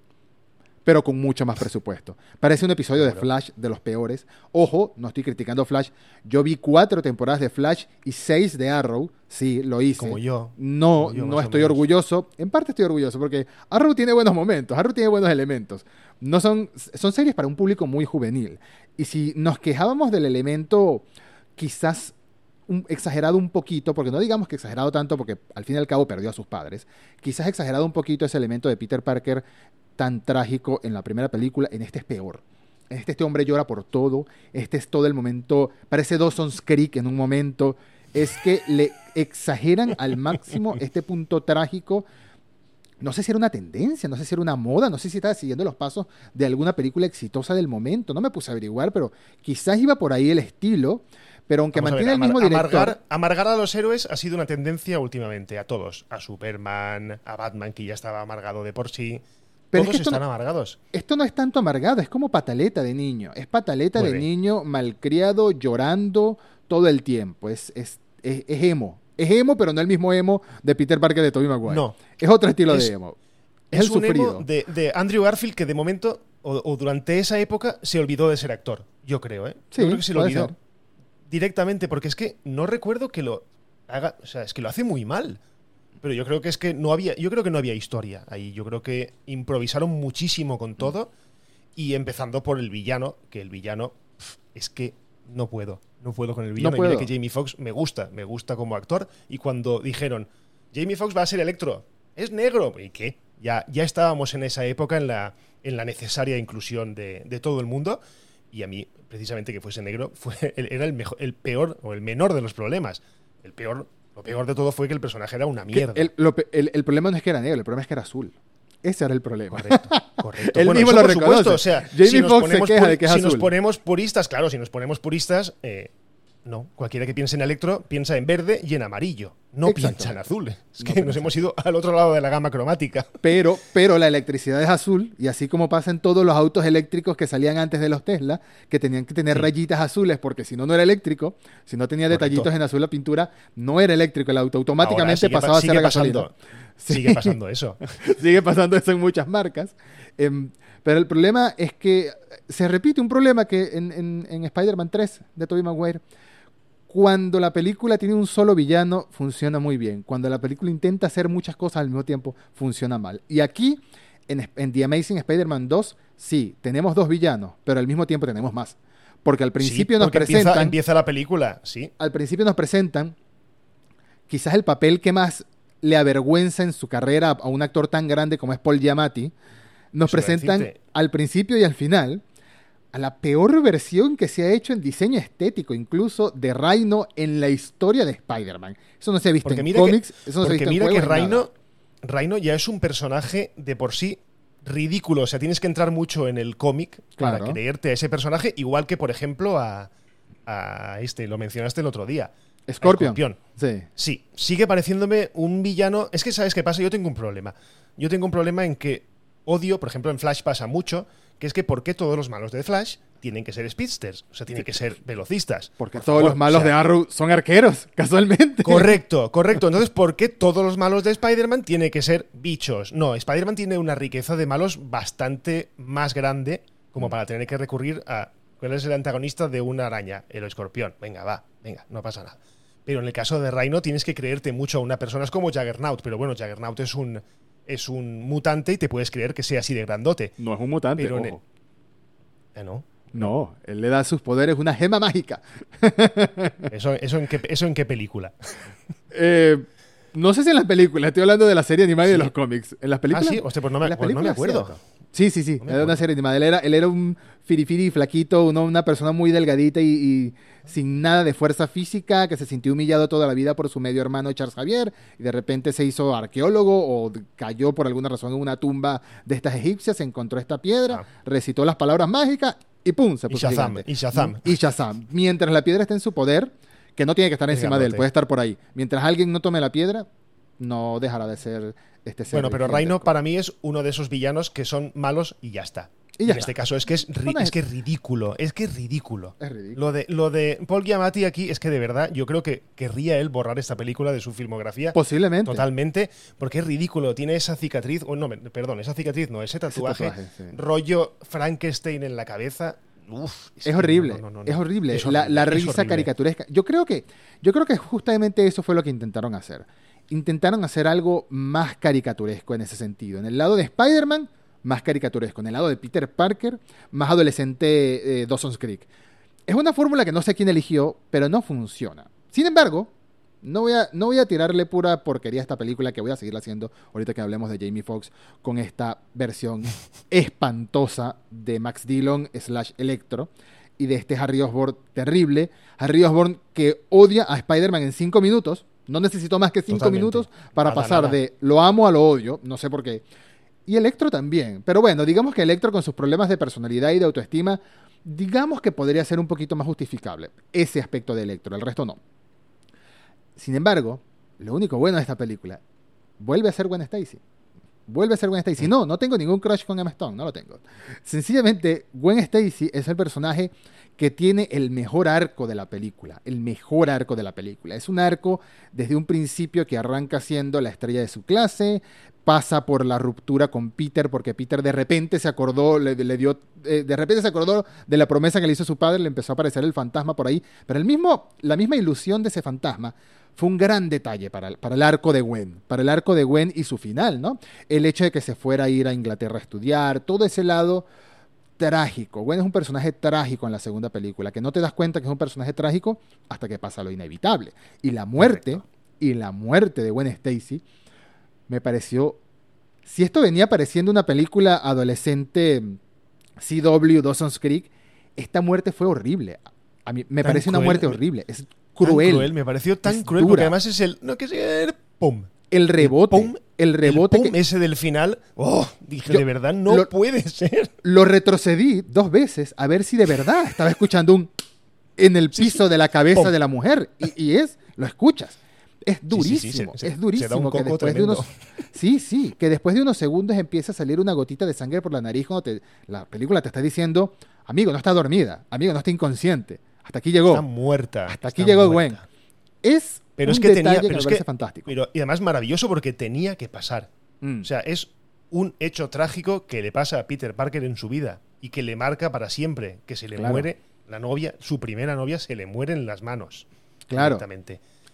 pero con mucho más presupuesto. Parece un episodio de. Flash de los peores. Ojo, no estoy criticando Flash. Yo vi cuatro temporadas de Flash y seis de Arrow. Sí, lo hice. Como yo. No, Como yo, no estoy orgulloso. En parte estoy orgulloso porque Arrow tiene buenos momentos, Arrow tiene buenos elementos. No son, son series para un público muy juvenil. Y si nos quejábamos del elemento quizás un- exagerado un poquito, porque no digamos que exagerado tanto, porque al fin y al cabo perdió a sus padres, quizás exagerado un poquito ese elemento de Peter Parker tan trágico en la primera película, en este es peor. En este, este hombre llora por todo, este es todo el momento, parece Dawson's Creek en un momento, es que le exageran al máximo [LAUGHS] este punto trágico. No sé si era una tendencia, no sé si era una moda, no sé si estaba siguiendo los pasos de alguna película exitosa del momento, no me puse a averiguar, pero quizás iba por ahí el estilo, pero aunque Vamos a ver, mantiene el mismo director... amargar, amargar a los héroes ha sido una tendencia últimamente a todos. A Superman, a Batman, que ya estaba amargado de por sí. Pero es todos que están no- amargados. Esto no es tanto amargado, es como pataleta de niño. Es pataleta Muy de bien. niño malcriado, llorando todo el tiempo. Es, es, es, es emo. Es emo, pero no el mismo emo de Peter Parker de Tobey Maguire. No. Es otro estilo Es- de emo. Es, Es, el un emo sufrido. de, de Andrew Garfield que de momento, o, o durante esa época, se olvidó de ser actor. Yo creo, ¿eh? Sí, Yo creo que se lo olvidó ser. directamente, porque es que no recuerdo que lo haga. O sea, es que lo hace muy mal. Pero yo creo que es que no había. Yo creo que no había historia ahí. Yo creo que improvisaron muchísimo con todo. Y empezando por el villano, que el villano es que no puedo. No puedo con el villano. y mira puedo. que Jamie Foxx me gusta, me gusta como actor. Y cuando dijeron, Jamie Foxx va a ser Electro, es negro. ¿Y qué? Ya, ya estábamos en esa época en la, en la necesaria inclusión de, de todo el mundo. Y a mí, precisamente que fuese negro, [LAUGHS] fue, era el, mejor, el peor o el menor de los problemas. El peor, lo peor de todo fue que el personaje era una mierda. El, lo pe- el- el problema no es que era negro, el problema es que era azul. Ese era el problema. Correcto, correcto. [LAUGHS] Él Bueno, mismo eso lo por supuesto, o sea, Jamie si nos Foxx se queja de que es si nos ponemos puristas, claro, si nos ponemos puristas, eh, no. Cualquiera que piense en electro piensa en verde y en amarillo. No Exacto. piensa en azul. Es No que nos hemos ido al otro lado de la gama cromática. Pero, pero la electricidad es azul, y así como pasa en todos los autos eléctricos que salían antes de los Tesla, que tenían que tener Sí. rayitas azules, porque si no, no era eléctrico, si no tenía Correcto. detallitos en azul la pintura, no era eléctrico el auto, automáticamente sigue pasaba a ser sigue a gasolina. pasando, [LAUGHS] Sí. Sigue pasando eso. [LAUGHS] Sigue pasando eso en muchas marcas. Em, pero el problema es que se repite un problema que en, en- en Spider-Man 3 de Tobey Maguire, cuando la película tiene un solo villano, funciona muy bien. Cuando la película intenta hacer muchas cosas al mismo tiempo, funciona mal. Y aquí, en, en The Amazing Spider-Man 2, sí, tenemos dos villanos, pero al mismo tiempo tenemos más. Porque al principio Sí, nos presentan empieza, empieza la película, sí. al principio nos presentan quizás el papel que más le avergüenza en su carrera a un actor tan grande como es Paul Giamatti. Nos Eso presentan al principio y al final a la peor versión que se ha hecho en diseño estético, incluso de Rhino en la historia de Spider-Man. Eso no se ha visto Porque en mira cómics, que, eso no se ha porque visto en mira que juegos. Rhino, Rhino ya es un personaje de por sí ridículo. O sea, tienes que entrar mucho en el cómic para creerte a ese personaje, igual que, por ejemplo, a, a este, lo mencionaste el otro día. Scorpion. Sí, sigue pareciéndome un villano. Es que, ¿sabes qué pasa? Yo tengo un problema. Yo tengo un problema en que odio, por ejemplo, en Flash pasa mucho, que es que ¿por qué todos los malos de Flash tienen que ser speedsters? O sea, tienen que ser velocistas. Porque Por todos favor, los malos o sea, de Arrow son arqueros, [LAUGHS] casualmente. Correcto, correcto. Entonces, ¿por qué todos los malos de Spider-Man tienen que ser bichos? No, Spider-Man tiene una riqueza de malos bastante más grande como para tener que recurrir a cuál es el antagonista de una araña, el escorpión. Venga, va, venga, no pasa nada. Pero en el caso de Rhino tienes que creerte mucho a una persona. Es como Jaggernaut, pero bueno, Jaggernaut es un, es un mutante y te puedes creer que sea así de grandote. No es un mutante, Pero. Eh, ¿No? No, él le da a sus poderes una gema mágica. [LAUGHS] ¿Eso, eso, en, qué, ¿Eso en qué película? Eh, no sé si en las películas, estoy hablando de la serie animada y de los cómics. ¿En las Ah, películas? sí, hostia, pues no me, pues no me acuerdo. Sí, sí, sí. No era una serie animada. Él era, él era un firifiri flaquito, uno- una persona muy delgadita y, y sin nada de fuerza física, que se sintió humillado toda la vida por su medio hermano Charles Javier, y de repente se hizo arqueólogo o cayó por alguna razón en una tumba de estas egipcias, encontró esta piedra, Ah. recitó las palabras mágicas y ¡pum! se Y puso Shazam, gigante. y Shazam. Y Shazam. Mientras la piedra está en su poder, que no tiene que estar Es encima de él, puede estar por ahí. Mientras alguien no tome la piedra, no dejará de ser este ser. Bueno, pero. Rhino para mí es uno de esos villanos que son malos y ya está. Y ya en está. este caso es que es, ri- es que es ridículo, es que es ridículo. Es ridículo. Lo de, lo de Paul Giamatti aquí es que de verdad yo creo que querría él borrar esta película de su filmografía Posiblemente. totalmente porque es ridículo. Tiene esa cicatriz, o no, perdón, esa cicatriz no, ese tatuaje, tatuaje, sí. rollo Frankenstein en la cabeza. Uf, Es horrible, no, no, no, no. es horrible. Es La, horrible, la risa horrible. caricaturesca. Yo creo que, yo creo que justamente eso fue lo que intentaron hacer. Intentaron hacer algo más caricaturesco en ese sentido. En el lado de Spider-Man, más caricaturesco. En el lado de Peter Parker, más adolescente eh, Dawson's Creek. Es una fórmula que no sé quién eligió, pero no funciona. Sin embargo, no voy, a, no voy a tirarle pura porquería a esta película que voy a seguir haciendo ahorita que hablemos de Jamie Foxx con esta versión [LAUGHS] espantosa de Max Dillon slash Electro y de este Harry Osborn terrible. Harry Osborn que odia a Spider-Man en cinco minutos. No necesitó más que cinco Totalmente. minutos para Nada, pasar nada. de lo amo a lo odio. No sé por qué. Y Electro también. Pero bueno, digamos que Electro con sus problemas de personalidad y de autoestima, digamos que podría ser un poquito más justificable. Ese aspecto de Electro, el resto no. Sin embargo, lo único bueno de esta película, vuelve a ser Gwen Stacy. Vuelve a ser Gwen Stacy. No, no tengo ningún crush con Emma Stone, no lo tengo. Sencillamente, Gwen Stacy es el personaje que tiene el mejor arco de la película, el mejor arco de la película. Es un arco desde un principio que arranca siendo la estrella de su clase, pasa por la ruptura con Peter porque Peter de repente se acordó, le, dio, eh, de repente se acordó de la promesa que le hizo su padre, le empezó a aparecer el fantasma por ahí, pero el mismo, la misma ilusión de ese fantasma fue un gran detalle para, el- para el arco de Gwen, para el arco de Gwen y su final, ¿no? El hecho de que se fuera a ir a Inglaterra a estudiar, todo ese lado trágico. Gwen es un personaje trágico en la segunda película, que no te das cuenta que es un personaje trágico hasta que pasa lo inevitable. Y la muerte, Correcto. y la muerte de Gwen Stacy, me pareció... Si esto venía pareciendo una película adolescente CW Dawson's Creek, esta muerte fue horrible. A mí me Tan parece una cruel, muerte horrible. Es Tan cruel. me pareció tan cruel dura. porque además es el. No, que sea. ¡Pum! El rebote, pum, el rebote el que ese del final, oh, dije, Yo- de verdad no lo- puede ser. lo retrocedí dos veces a ver si de verdad estaba escuchando un en el piso de la cabeza de la mujer y, y es, lo escuchas. Es durísimo, sí, se- se- es durísimo que después de unos sí, sí, que después de unos segundos empieza a salir una gotita de sangre por la nariz cuando te- la película te está diciendo, amigo, no está dormida, amigo, no está inconsciente. Hasta aquí llegó. Está muerta. Hasta aquí llegó muerta. Gwen. Es Pero un es que tenía, que pero me es que, fantástico. pero- y además maravilloso porque tenía que pasar. Mm. O sea, es un hecho trágico que le pasa a Peter Parker en su vida y que le marca para siempre, que se le Claro. muere la novia, su primera novia se le muere en las manos. Claro.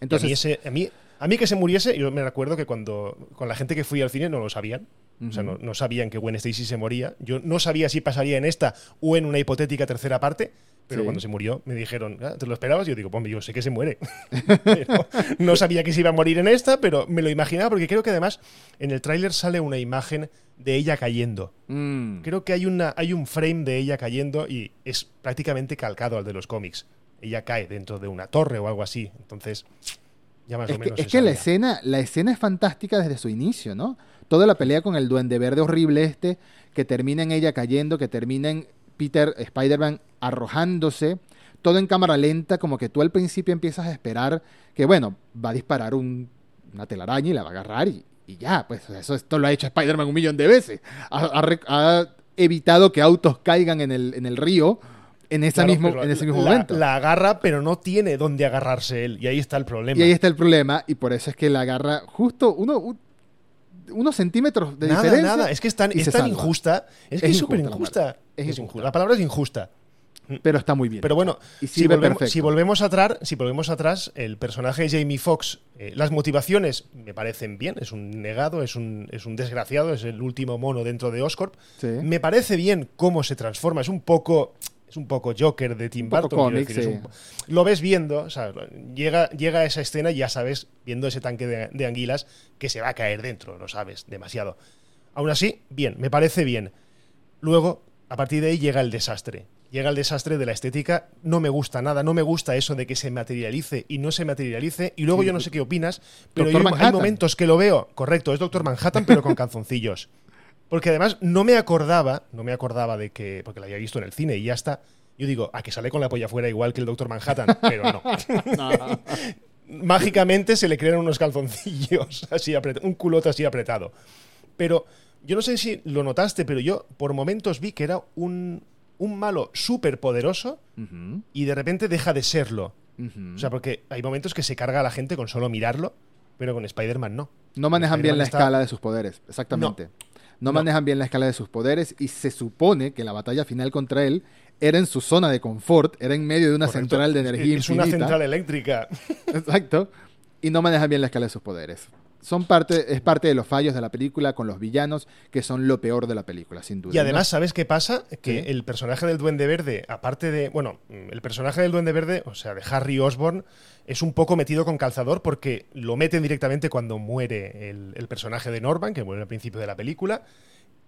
Entonces, a, mí ese- a, mí, a mí que se muriese, yo me recuerdo que cuando con la gente que fui al cine no lo sabían. O sea, no, no sabían que Gwen Stacy se moría. Yo no sabía si pasaría en esta o en una hipotética tercera parte. Pero Sí. cuando se murió, me dijeron, "Ah, ¿te lo esperabas? Y yo digo, pues yo sé que se muere. [LAUGHS] Pero no sabía que se iba a morir en esta, pero me lo imaginaba porque creo que además en el tráiler sale una imagen de ella cayendo. mm, Creo que hay, una, hay un frame de ella cayendo y es prácticamente calcado al de los cómics. Ella cae dentro de una torre o algo así. Entonces, ya más es o que, menos. es que la escena, la escena es fantástica desde su inicio, ¿no? Toda la pelea con el duende verde horrible este, que termina en ella cayendo, que termina en Peter, Spider-Man arrojándose, todo en cámara lenta, como que tú al principio empiezas a esperar que, bueno, va a disparar un- una telaraña y la va a agarrar y, y ya, pues eso esto lo ha hecho Spider-Man un millón de veces. Ha, ha rec- ha evitado que autos caigan en el, en el río en, esa Claro, mismo, en ese mismo la, momento. La agarra, pero no tiene dónde agarrarse él. Y ahí está el problema. Y ahí está el problema, y por eso es que la agarra justo uno, un- unos centímetros de nada, diferencia. nada. Es que es tan, es injusta. Es que Es súper injusta la injusta. Es Es injusta. inju- La palabra es injusta. Pero está muy bien. Pero bueno, si volvemos, si volvemos atrás, si volvemos atrás, el personaje de Jamie Foxx, eh, las motivaciones me parecen bien. Es un negado, es un, es un desgraciado, es el último mono dentro de Oscorp. Sí. Me parece bien cómo se transforma. Es un poco. Es un poco Joker de Tim Burton. decir, sí. un lo ves viendo, o sea, llega, llega a esa escena y ya sabes, viendo ese tanque de, de anguilas, que se va a caer dentro, lo sabes, demasiado. Aún así, bien, me parece bien. Luego, a partir de ahí llega el desastre. Llega el desastre de la estética. No me gusta nada. No me gusta eso de que se materialice y no se materialice. Y luego Sí. yo no sé qué opinas, pero yo- hay momentos que lo veo. Correcto, es Doctor Manhattan, pero con [LAUGHS] calzoncillos. Porque además no me acordaba, no me acordaba de que, porque la había visto en el cine y ya está. Yo digo, a que sale con la polla fuera igual que el Doctor Manhattan, [LAUGHS] pero no. Mágicamente se le crean unos calzoncillos, [LAUGHS] así apret- un culote así apretado. Pero yo no sé si lo notaste, pero yo por momentos vi que era un, un malo súper poderoso y de repente deja de serlo. O sea, porque hay momentos que se carga a la gente con solo mirarlo, pero con Spider-Man no. no manejan bien la está- escala de sus poderes, exactamente. No. No. manejan bien la escala de sus poderes y se supone que la batalla final contra él era en su zona de confort, era en medio de una Correcto. central de energía Es una infinita. central eléctrica. [LAUGHS] Exacto. Y no manejan bien la escala de sus poderes. Son parte, es parte de los fallos de la película con los villanos, que son lo peor de la película, sin duda. Y además, ¿sabes qué pasa? Que Sí. el personaje del Duende Verde, aparte de. Bueno, el personaje del Duende Verde, o sea, de Harry Osborn, es un poco metido con calzador porque lo meten directamente cuando muere el, el personaje de Norman, que muere al principio de la película.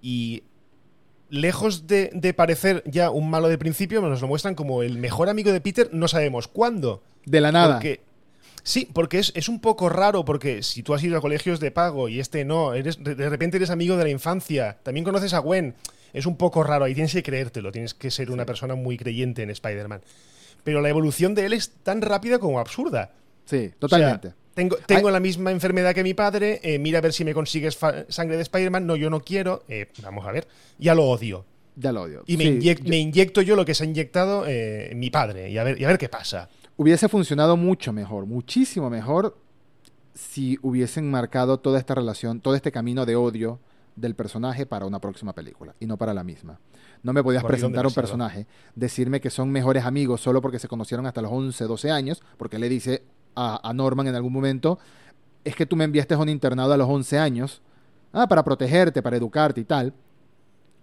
Y lejos de, de parecer ya un malo de principio, nos lo muestran como el mejor amigo de Peter, no sabemos cuándo. de la nada. Porque, sí, porque es, es un poco raro, porque si tú has ido a colegios de pago y este no, eres, de repente eres amigo de la infancia, también conoces a Gwen, es un poco raro, ahí tienes que creértelo, tienes que ser una persona muy creyente en Spider-Man. Pero la evolución de él es tan rápida como absurda. Sí, O sea, totalmente. tengo tengo la misma enfermedad que mi padre, eh, mira a ver si me consigues sangre de Spider-Man, no, yo no quiero, eh, vamos a ver, ya lo odio. ya lo odio. Y me, Sí, inyec- yo- me inyecto yo lo que se ha inyectado eh, mi padre, y a, ver, y a ver qué pasa. Hubiese funcionado mucho mejor, muchísimo mejor, si hubiesen marcado toda esta relación, todo este camino de odio del personaje para una próxima película y no para la misma. No me podías presentar un personaje, decirme que son mejores amigos solo porque se conocieron hasta los 11, 12 años, porque le dice a, a Norman en algún momento, es que tú me enviaste a un internado a los 11 años, ah, para protegerte, para educarte y tal.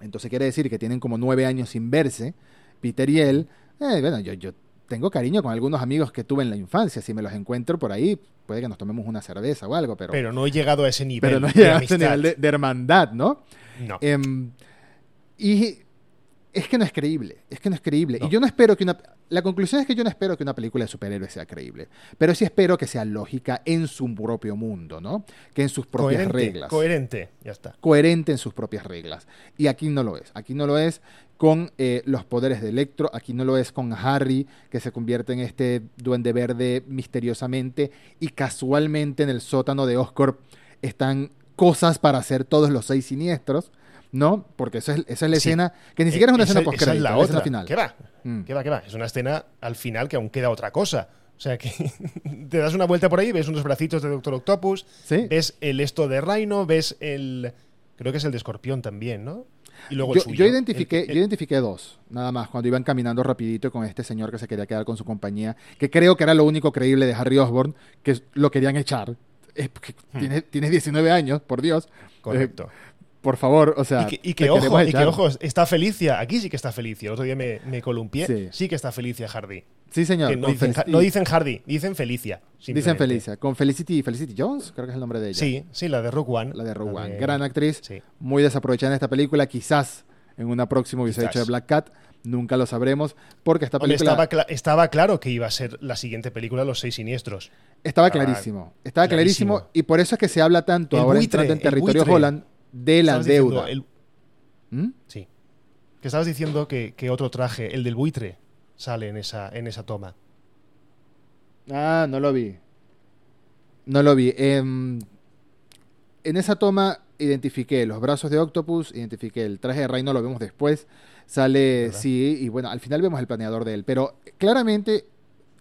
Entonces quiere decir que tienen como 9 años sin verse, Peter y él. Eh, bueno, yo, yo tengo cariño con algunos amigos que tuve en la infancia. Si me los encuentro por ahí, puede que nos tomemos una cerveza o algo, pero, Pero no he llegado a ese nivel. pero no de llega a ese nivel de, de hermandad, ¿no? No. Em, y es que no es creíble, es que no es creíble. No. Y yo no espero que una... La conclusión es que yo no espero que una película de superhéroes sea creíble, pero sí espero que sea lógica en su propio mundo, ¿no? Que en sus propias coherente, reglas. coherente, ya está. coherente en sus propias reglas. Y aquí no lo es. Aquí no lo es con eh, los poderes de Electro, aquí no lo es con Harry, que se convierte en este duende verde misteriosamente, y casualmente en el sótano de Oscorp están cosas para hacer todos los seis siniestros, ¿no? Porque esa es, esa es la Sí. escena, que ni siquiera es una Eh, escena post es la otra. final. ¿Qué va? Mm. ¿Qué va, qué va? Es una escena al final que aún queda otra cosa. O sea que [LAUGHS] te das una vuelta por ahí, ves unos bracitos de Doctor Octopus, ¿Sí? ves el esto de Rhino, ves el. Creo que es el de Escorpión también, ¿no? Y luego Yo, el suyo. yo identifiqué, El- el- yo identifiqué dos, nada más, cuando iban caminando rapidito con este señor que se quería quedar con su compañía, que creo que era lo único creíble de Harry Osborn, que lo querían echar. Es porque Hmm. tienes, tienes 19 años, por Dios. Correcto. Eh, por favor, o sea. y que, y que ojo, y que ojo, está Felicia. Aquí sí que está Felicia. El otro día me, me columpié. Sí. Sí. que está Felicia Hardy. Sí, señor. No, dicen, Felicity- no dicen Hardy, dicen Felicia. dicen. Felicia. Con Felicity, Felicity Jones, creo que es el nombre de ella. Sí, sí, la de Rogue One. La de Rogue One. de- Gran actriz. Sí. Muy desaprovechada en esta película. Quizás en una próxima hubiese hecho de Black Cat. Nunca lo sabremos. Porque esta película. estaba, cla- estaba claro que iba a ser la siguiente película Los Seis Siniestros. Estaba Estaba clarísimo. Estaba clarísimo. clarísimo. Y por eso es que se habla tanto El ahora buitre, entrando en territorio buitre. Holland de la diciendo, deuda. el- ¿Mm? sí. Que estabas diciendo que, que otro traje, el del buitre, sale en esa, en esa toma. Ah, no lo vi. No lo vi. Em, en esa toma identifiqué los brazos de Octopus, identifiqué el traje de Rhino, lo vemos después. Sale, ¿Verdad? sí, y bueno, al final vemos el planeador de él. Pero claramente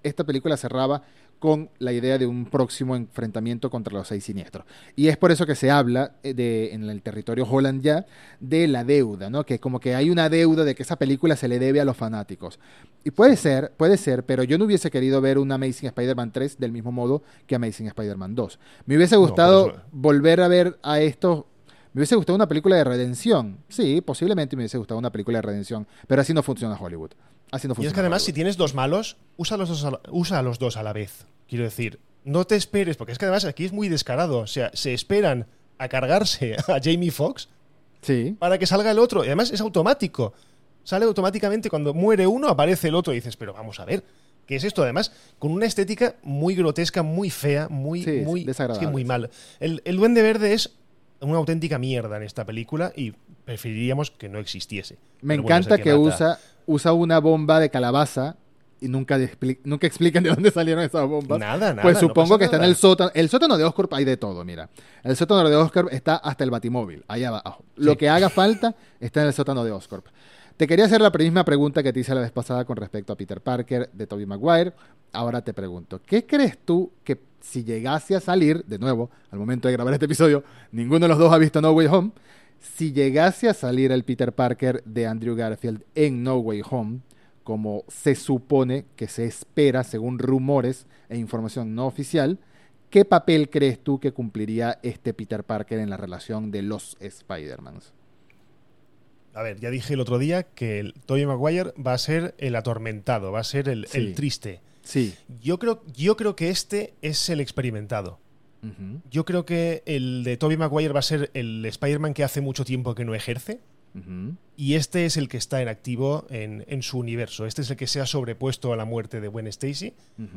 esta película cerraba con la idea de un próximo enfrentamiento contra los seis siniestros. Y es por eso que se habla eh, de, en el territorio Holland ya de la deuda, ¿no? Que como que hay una deuda de que esa película se le debe a los fanáticos. Y puede ser, puede ser, pero yo no hubiese querido ver un Amazing Spider-Man 3 del mismo modo que Amazing Spider-Man 2. Me hubiese gustado eso- volver a ver a estos... Me hubiese gustado una película de redención. Sí, posiblemente me hubiese gustado una película de redención, pero así no funciona Hollywood. Así no Y es que además, si tienes dos malos, usa los dos a la, usa a los dos a la vez. Quiero decir, no te esperes, porque es que además aquí es muy descarado. O sea, se esperan a cargarse [LAUGHS] a Jamie Foxx Sí, para que salga el otro. Y además es automático. Sale automáticamente cuando muere uno, aparece el otro. Y dices, pero vamos a ver. ¿Qué es esto? Además, con una estética muy grotesca, muy fea, muy, Sí, muy, desagradable, es que muy mal. El, el Duende Verde es una auténtica mierda en esta película y preferiríamos que no existiese. Me Pero bueno, encanta que, usa, usa una bomba de calabaza y nunca, expli- nunca explican de dónde salieron esas bombas. Nada, nada. pues supongo que está en el sótano. El sótano de Oscorp hay de todo, mira. El sótano de Oscorp está hasta el batimóvil, allá abajo. Lo que haga falta está en el sótano de Oscorp. Te quería hacer la misma pregunta que te hice la vez pasada con respecto a Peter Parker de Tobey Maguire. Ahora te pregunto, ¿qué crees tú que si llegase a salir, de nuevo, al momento de grabar este episodio, ninguno de los dos ha visto No Way Home, si llegase a salir el Peter Parker de Andrew Garfield en No Way Home, como se supone que se espera según rumores e información no oficial, ¿qué papel crees tú que cumpliría este Peter Parker en la relación de los Spider-Mans? A ver, ya dije el otro día que el Tobey Maguire va a ser el atormentado, va a ser el, Sí. el triste. Sí. Yo creo, yo creo que este es el experimentado. Yo creo que el de Tobey Maguire va a ser el Spider-Man que hace mucho tiempo que no ejerce. Y este es el que está en activo en, en su universo. Este es el que se ha sobrepuesto a la muerte de Gwen Stacy.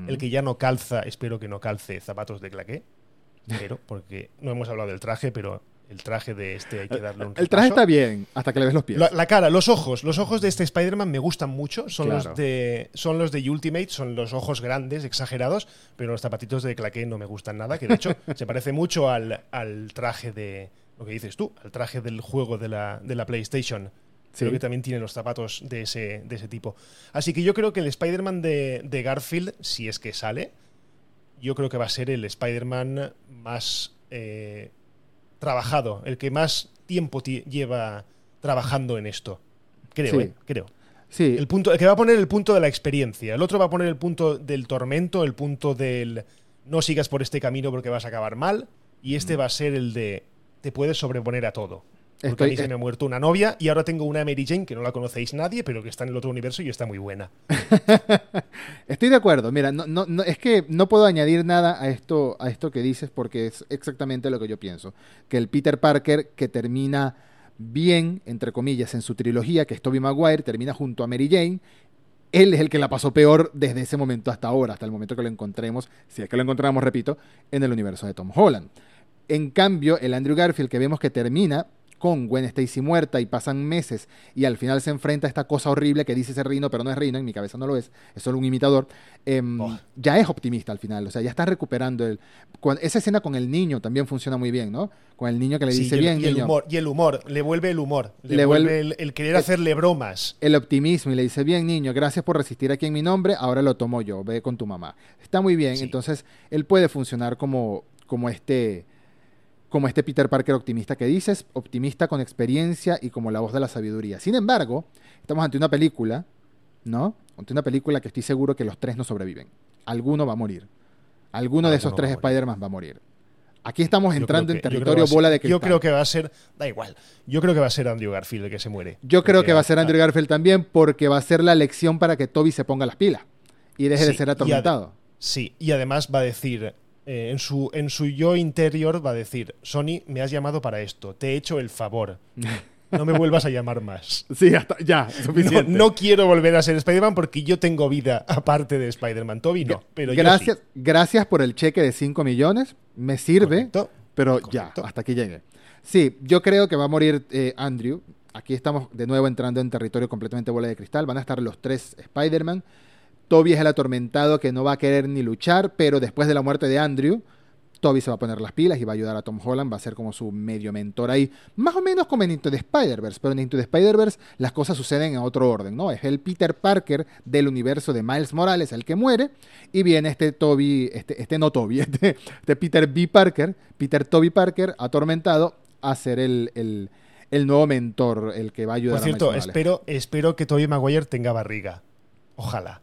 El que ya no calza, espero que no calce zapatos de claqué. Pero, porque no hemos hablado del traje, pero el traje de este hay que darle un El traje repaso. está bien, hasta que le ves los pies. La, la cara, los ojos. Los ojos de este Spider-Man me gustan mucho. Son, Claro. los de, son los de Ultimate, son los ojos grandes, exagerados, pero los zapatitos de claqué no me gustan nada, que de hecho [LAUGHS] se parece mucho al, al traje de, lo que dices tú, al traje del juego de la, de la PlayStation. Sí. Creo que también tiene los zapatos de ese, de ese tipo. Así que yo creo que el Spider-Man de, de Garfield, si es que sale, yo creo que va a ser el Spider-Man más eh, trabajado, el que más tiempo ti- lleva trabajando en esto. Creo, Sí. ¿eh? Creo. Sí, El, punto, el que va a poner el punto de la experiencia. El otro va a poner el punto del tormento, el punto del no sigas por este camino porque vas a acabar mal. Y este va a ser el de te puedes sobreponer a todo. Porque Estoy- a mí se me ha muerto una novia y ahora tengo una Mary Jane que no la conocéis nadie, pero que está en el otro universo y está muy buena. [LAUGHS] Estoy de acuerdo. Mira, no, no, no- es que no puedo añadir nada a esto, a esto que dices porque es exactamente lo que yo pienso. Que el Peter Parker que termina bien, entre comillas, en su trilogía, que es Tobey Maguire, termina junto a Mary Jane. Él es el que la pasó peor desde ese momento hasta ahora, hasta el momento que lo encontremos, si es que lo encontramos, repito, en el universo de Tom Holland. En cambio, el Andrew Garfield que vemos que termina con Gwen Stacy muerta y pasan meses y al final se enfrenta a esta cosa horrible que dice ser Rino, pero no es Rino, en mi cabeza no lo es, es solo un imitador, em, Oh. ya es optimista al final, o sea, ya está recuperando el... esa escena con el niño también funciona muy bien, ¿no? Con el niño que le Sí, dice y, el, bien, y el niño, humor, y el humor, le vuelve el humor, le, Le vuelve vuelve- el, el querer hacerle bromas. el optimismo y le dice, bien niño, gracias por resistir aquí en mi nombre, ahora lo tomo yo, ve con tu mamá. Está muy bien, Sí. entonces él puede funcionar como, como este como este Peter Parker optimista que dices, optimista con experiencia y como la voz de la sabiduría. Sin embargo, estamos ante una película, ¿no? Ante una película que estoy seguro que los tres no sobreviven. Alguno va a morir. Alguno de esos tres. Spider-Man va a morir. Aquí estamos entrando en territorio ser- bola de cristal. Yo creo que va a ser, da igual, yo creo que va a ser Andrew Garfield el que se muere. Yo creo que va a ser Andrew Garfield también porque va a ser la lección para que Toby se ponga las pilas y deje de ser y atormentado. Sí, y además va a decir, eh, en, su, en su yo interior va a decir, Sony, me has llamado para esto, te he hecho el favor, [LAUGHS] no me vuelvas a llamar más. Sí, hasta ya, [LAUGHS] No, suficiente. no quiero volver a ser Spider-Man porque yo tengo vida aparte de Spider-Man. Toby no, pero yo gracias, sí. gracias por el cheque de 5 millones, me sirve, Correcto. pero correcto. ya, hasta aquí llegue. Sí, yo creo que va a morir eh, Andrew. Aquí estamos de nuevo entrando en territorio completamente bola de cristal. Van a estar los tres Spider-Man. Toby es el atormentado que no va a querer ni luchar, pero después de la muerte de Andrew, Toby se va a poner las pilas y va a ayudar a Tom Holland, va a ser como su medio mentor ahí, más o menos como en Into the Spider-Verse, pero en Into the Spider-Verse las cosas suceden en otro orden, ¿no? Es el Peter Parker del universo de Miles Morales el que muere, y viene este Toby, este, este no Toby, [LAUGHS] este, este Peter B. Parker, Peter Toby Parker, atormentado, a ser el, el, el nuevo mentor, el que va a ayudar Por a Miles cierto, Morales. espero, espero que Toby Maguire tenga barriga. Ojalá.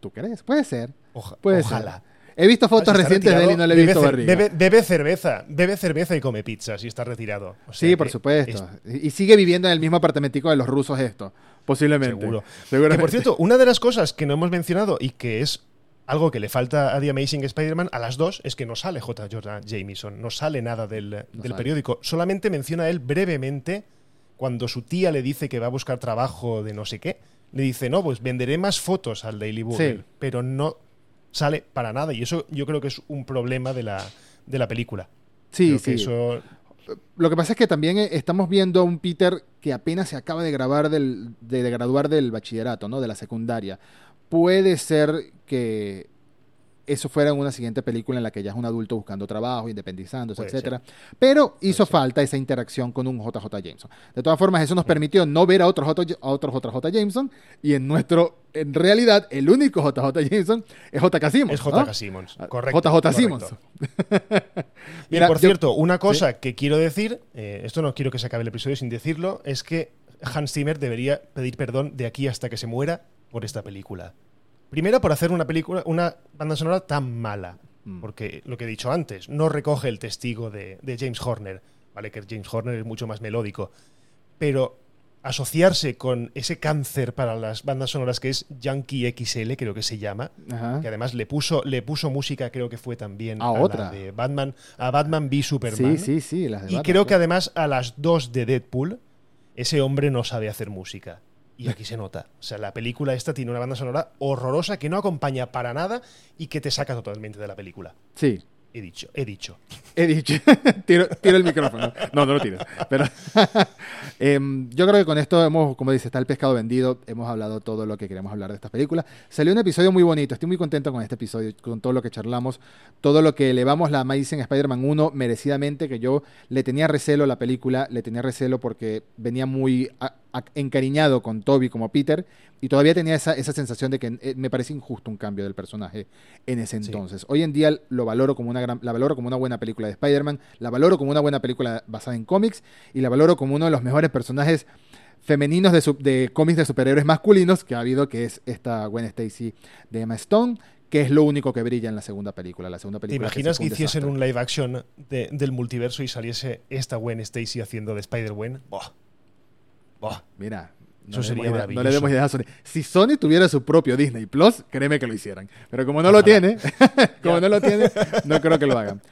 ¿Tú crees? Puede ser, Oja- puede ojalá. ser. He visto fotos Ah, si recientes de él y no le he visto barriga. Bebe, bebe cerveza, bebe cerveza y come pizza si está retirado. O sea Sí, por supuesto. Y sigue viviendo en el mismo apartamentico de los rusos esto, posiblemente. Seguro. Seguramente. Que por cierto, una de las cosas que no hemos mencionado y que es algo que le falta a The Amazing Spider-Man a las dos es que no sale J. Jonah Jameson, no sale nada del, del sale. periódico. Solamente menciona él brevemente cuando su tía le dice que va a buscar trabajo de no sé qué. Le dice, no, pues venderé más fotos al Daily Bugle, Sí. pero no sale para nada. Y eso yo creo que es un problema de la, de la película. sí, Creo sí. que eso Lo que pasa es que también eh, estamos viendo a un Peter que apenas se acaba de grabar del, de, de graduar del bachillerato, ¿no? De la secundaria. Puede ser que eso fuera en una siguiente película en la que ya es un adulto buscando trabajo, independizándose, Puede etcétera. Pero hizo falta esa interacción con un JJ Jameson. De todas formas, eso nos permitió no ver a otro, J, a otro JJ Jameson y en nuestro, en realidad, el único JJ Jameson es JK Simmons. es ¿no? J.K. Simmons. Correcto. JJ correcto. Simmons. Y Mira, por yo- cierto, una cosa que quiero decir, eh, esto no quiero que se acabe el episodio sin decirlo, es que Hans Zimmer debería pedir perdón de aquí hasta que se muera por esta película. Primero por hacer una película, una banda sonora tan mala, Mm. porque lo que he dicho antes, no recoge el testigo de, de James Horner, vale que James Horner es mucho más melódico, pero asociarse con ese cáncer para las bandas sonoras que es Yankee XL, creo que se llama, Ajá. que además le puso, le puso música, creo que fue también A la otra. de Batman, a Batman v Superman. Sí, sí, sí. Las de Y Batman, creo que además a las dos de Deadpool, ese hombre no sabe hacer música. Y aquí se nota. O sea, la película esta tiene una banda sonora horrorosa que no acompaña para nada y que te saca totalmente de la película. Sí, He dicho, he dicho. he dicho. [LAUGHS] tiro, tiro el micrófono. No, no lo tiro. Pero [LAUGHS] em, yo creo que con esto hemos, como dice, está el pescado vendido. Hemos hablado todo lo que queríamos hablar de esta película. Salió un episodio muy bonito. Estoy muy contento con este episodio, con todo lo que charlamos, todo lo que elevamos la Amazing Spider-Man 1 merecidamente, que yo le tenía recelo a la película, le tenía recelo porque venía muy a- encariñado con Toby como Peter y todavía tenía esa, esa sensación de que eh, me parece injusto un cambio del personaje en ese Sí. entonces. Hoy en día lo valoro como una gran, la valoro como una buena película de Spider-Man, la valoro como una buena película basada en cómics y la valoro como uno de los mejores personajes femeninos de, cómics de superhéroes masculinos que ha habido, que es esta Gwen Stacy de Emma Stone, que es lo único que brilla en la segunda película. La segunda ¿Te película imaginas sí que fue hiciesen un live action de- del multiverso y saliese esta Gwen Stacy haciendo de Spider-Gwen? Buah. Mira. No Eso le sería demos idea- no le demos idea a Sony. Si Sony tuviera su propio Disney Plus, créeme que lo hicieran. Pero como no lo tiene, [LAUGHS] como no lo tiene, no creo que lo hagan.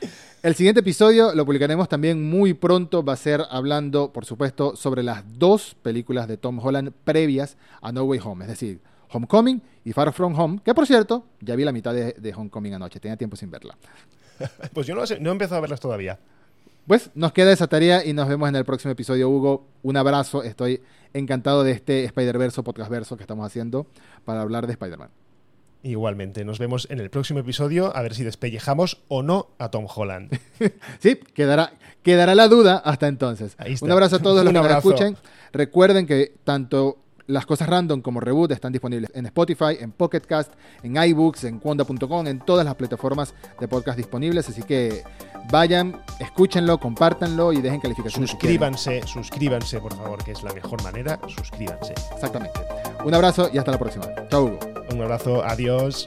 El siguiente episodio lo publicaremos también muy pronto. Va a ser hablando, por supuesto, sobre las dos películas de Tom Holland previas a No Way Home. Es decir, Homecoming y Far From Home. Que por cierto, ya vi la mitad de, de Homecoming anoche. Tenía tiempo sin verla. Pues yo no, sé, no he empezado a verlas todavía. Pues nos queda esa tarea y nos vemos en el próximo episodio, Hugo. Un abrazo. Estoy encantado de este Spider-Verso, podcast verso que estamos haciendo para hablar de Spider-Man. Igualmente, nos vemos en el próximo episodio a ver si despellejamos o no a Tom Holland. [LAUGHS] sí, quedará, quedará la duda hasta entonces. Un abrazo a todos los [LAUGHS] que nos escuchen. Recuerden que tanto las cosas random como Reboot están disponibles en Spotify, en Pocket Cast, en iBooks, en Conda.com, en todas las plataformas de podcast disponibles. Así que vayan, escúchenlo, compártanlo y dejen calificaciones. Suscríbanse, suscríbanse, por favor, que es la mejor manera. Suscríbanse. Exactamente. Un abrazo y hasta la próxima. Chau, Hugo. Un abrazo, adiós.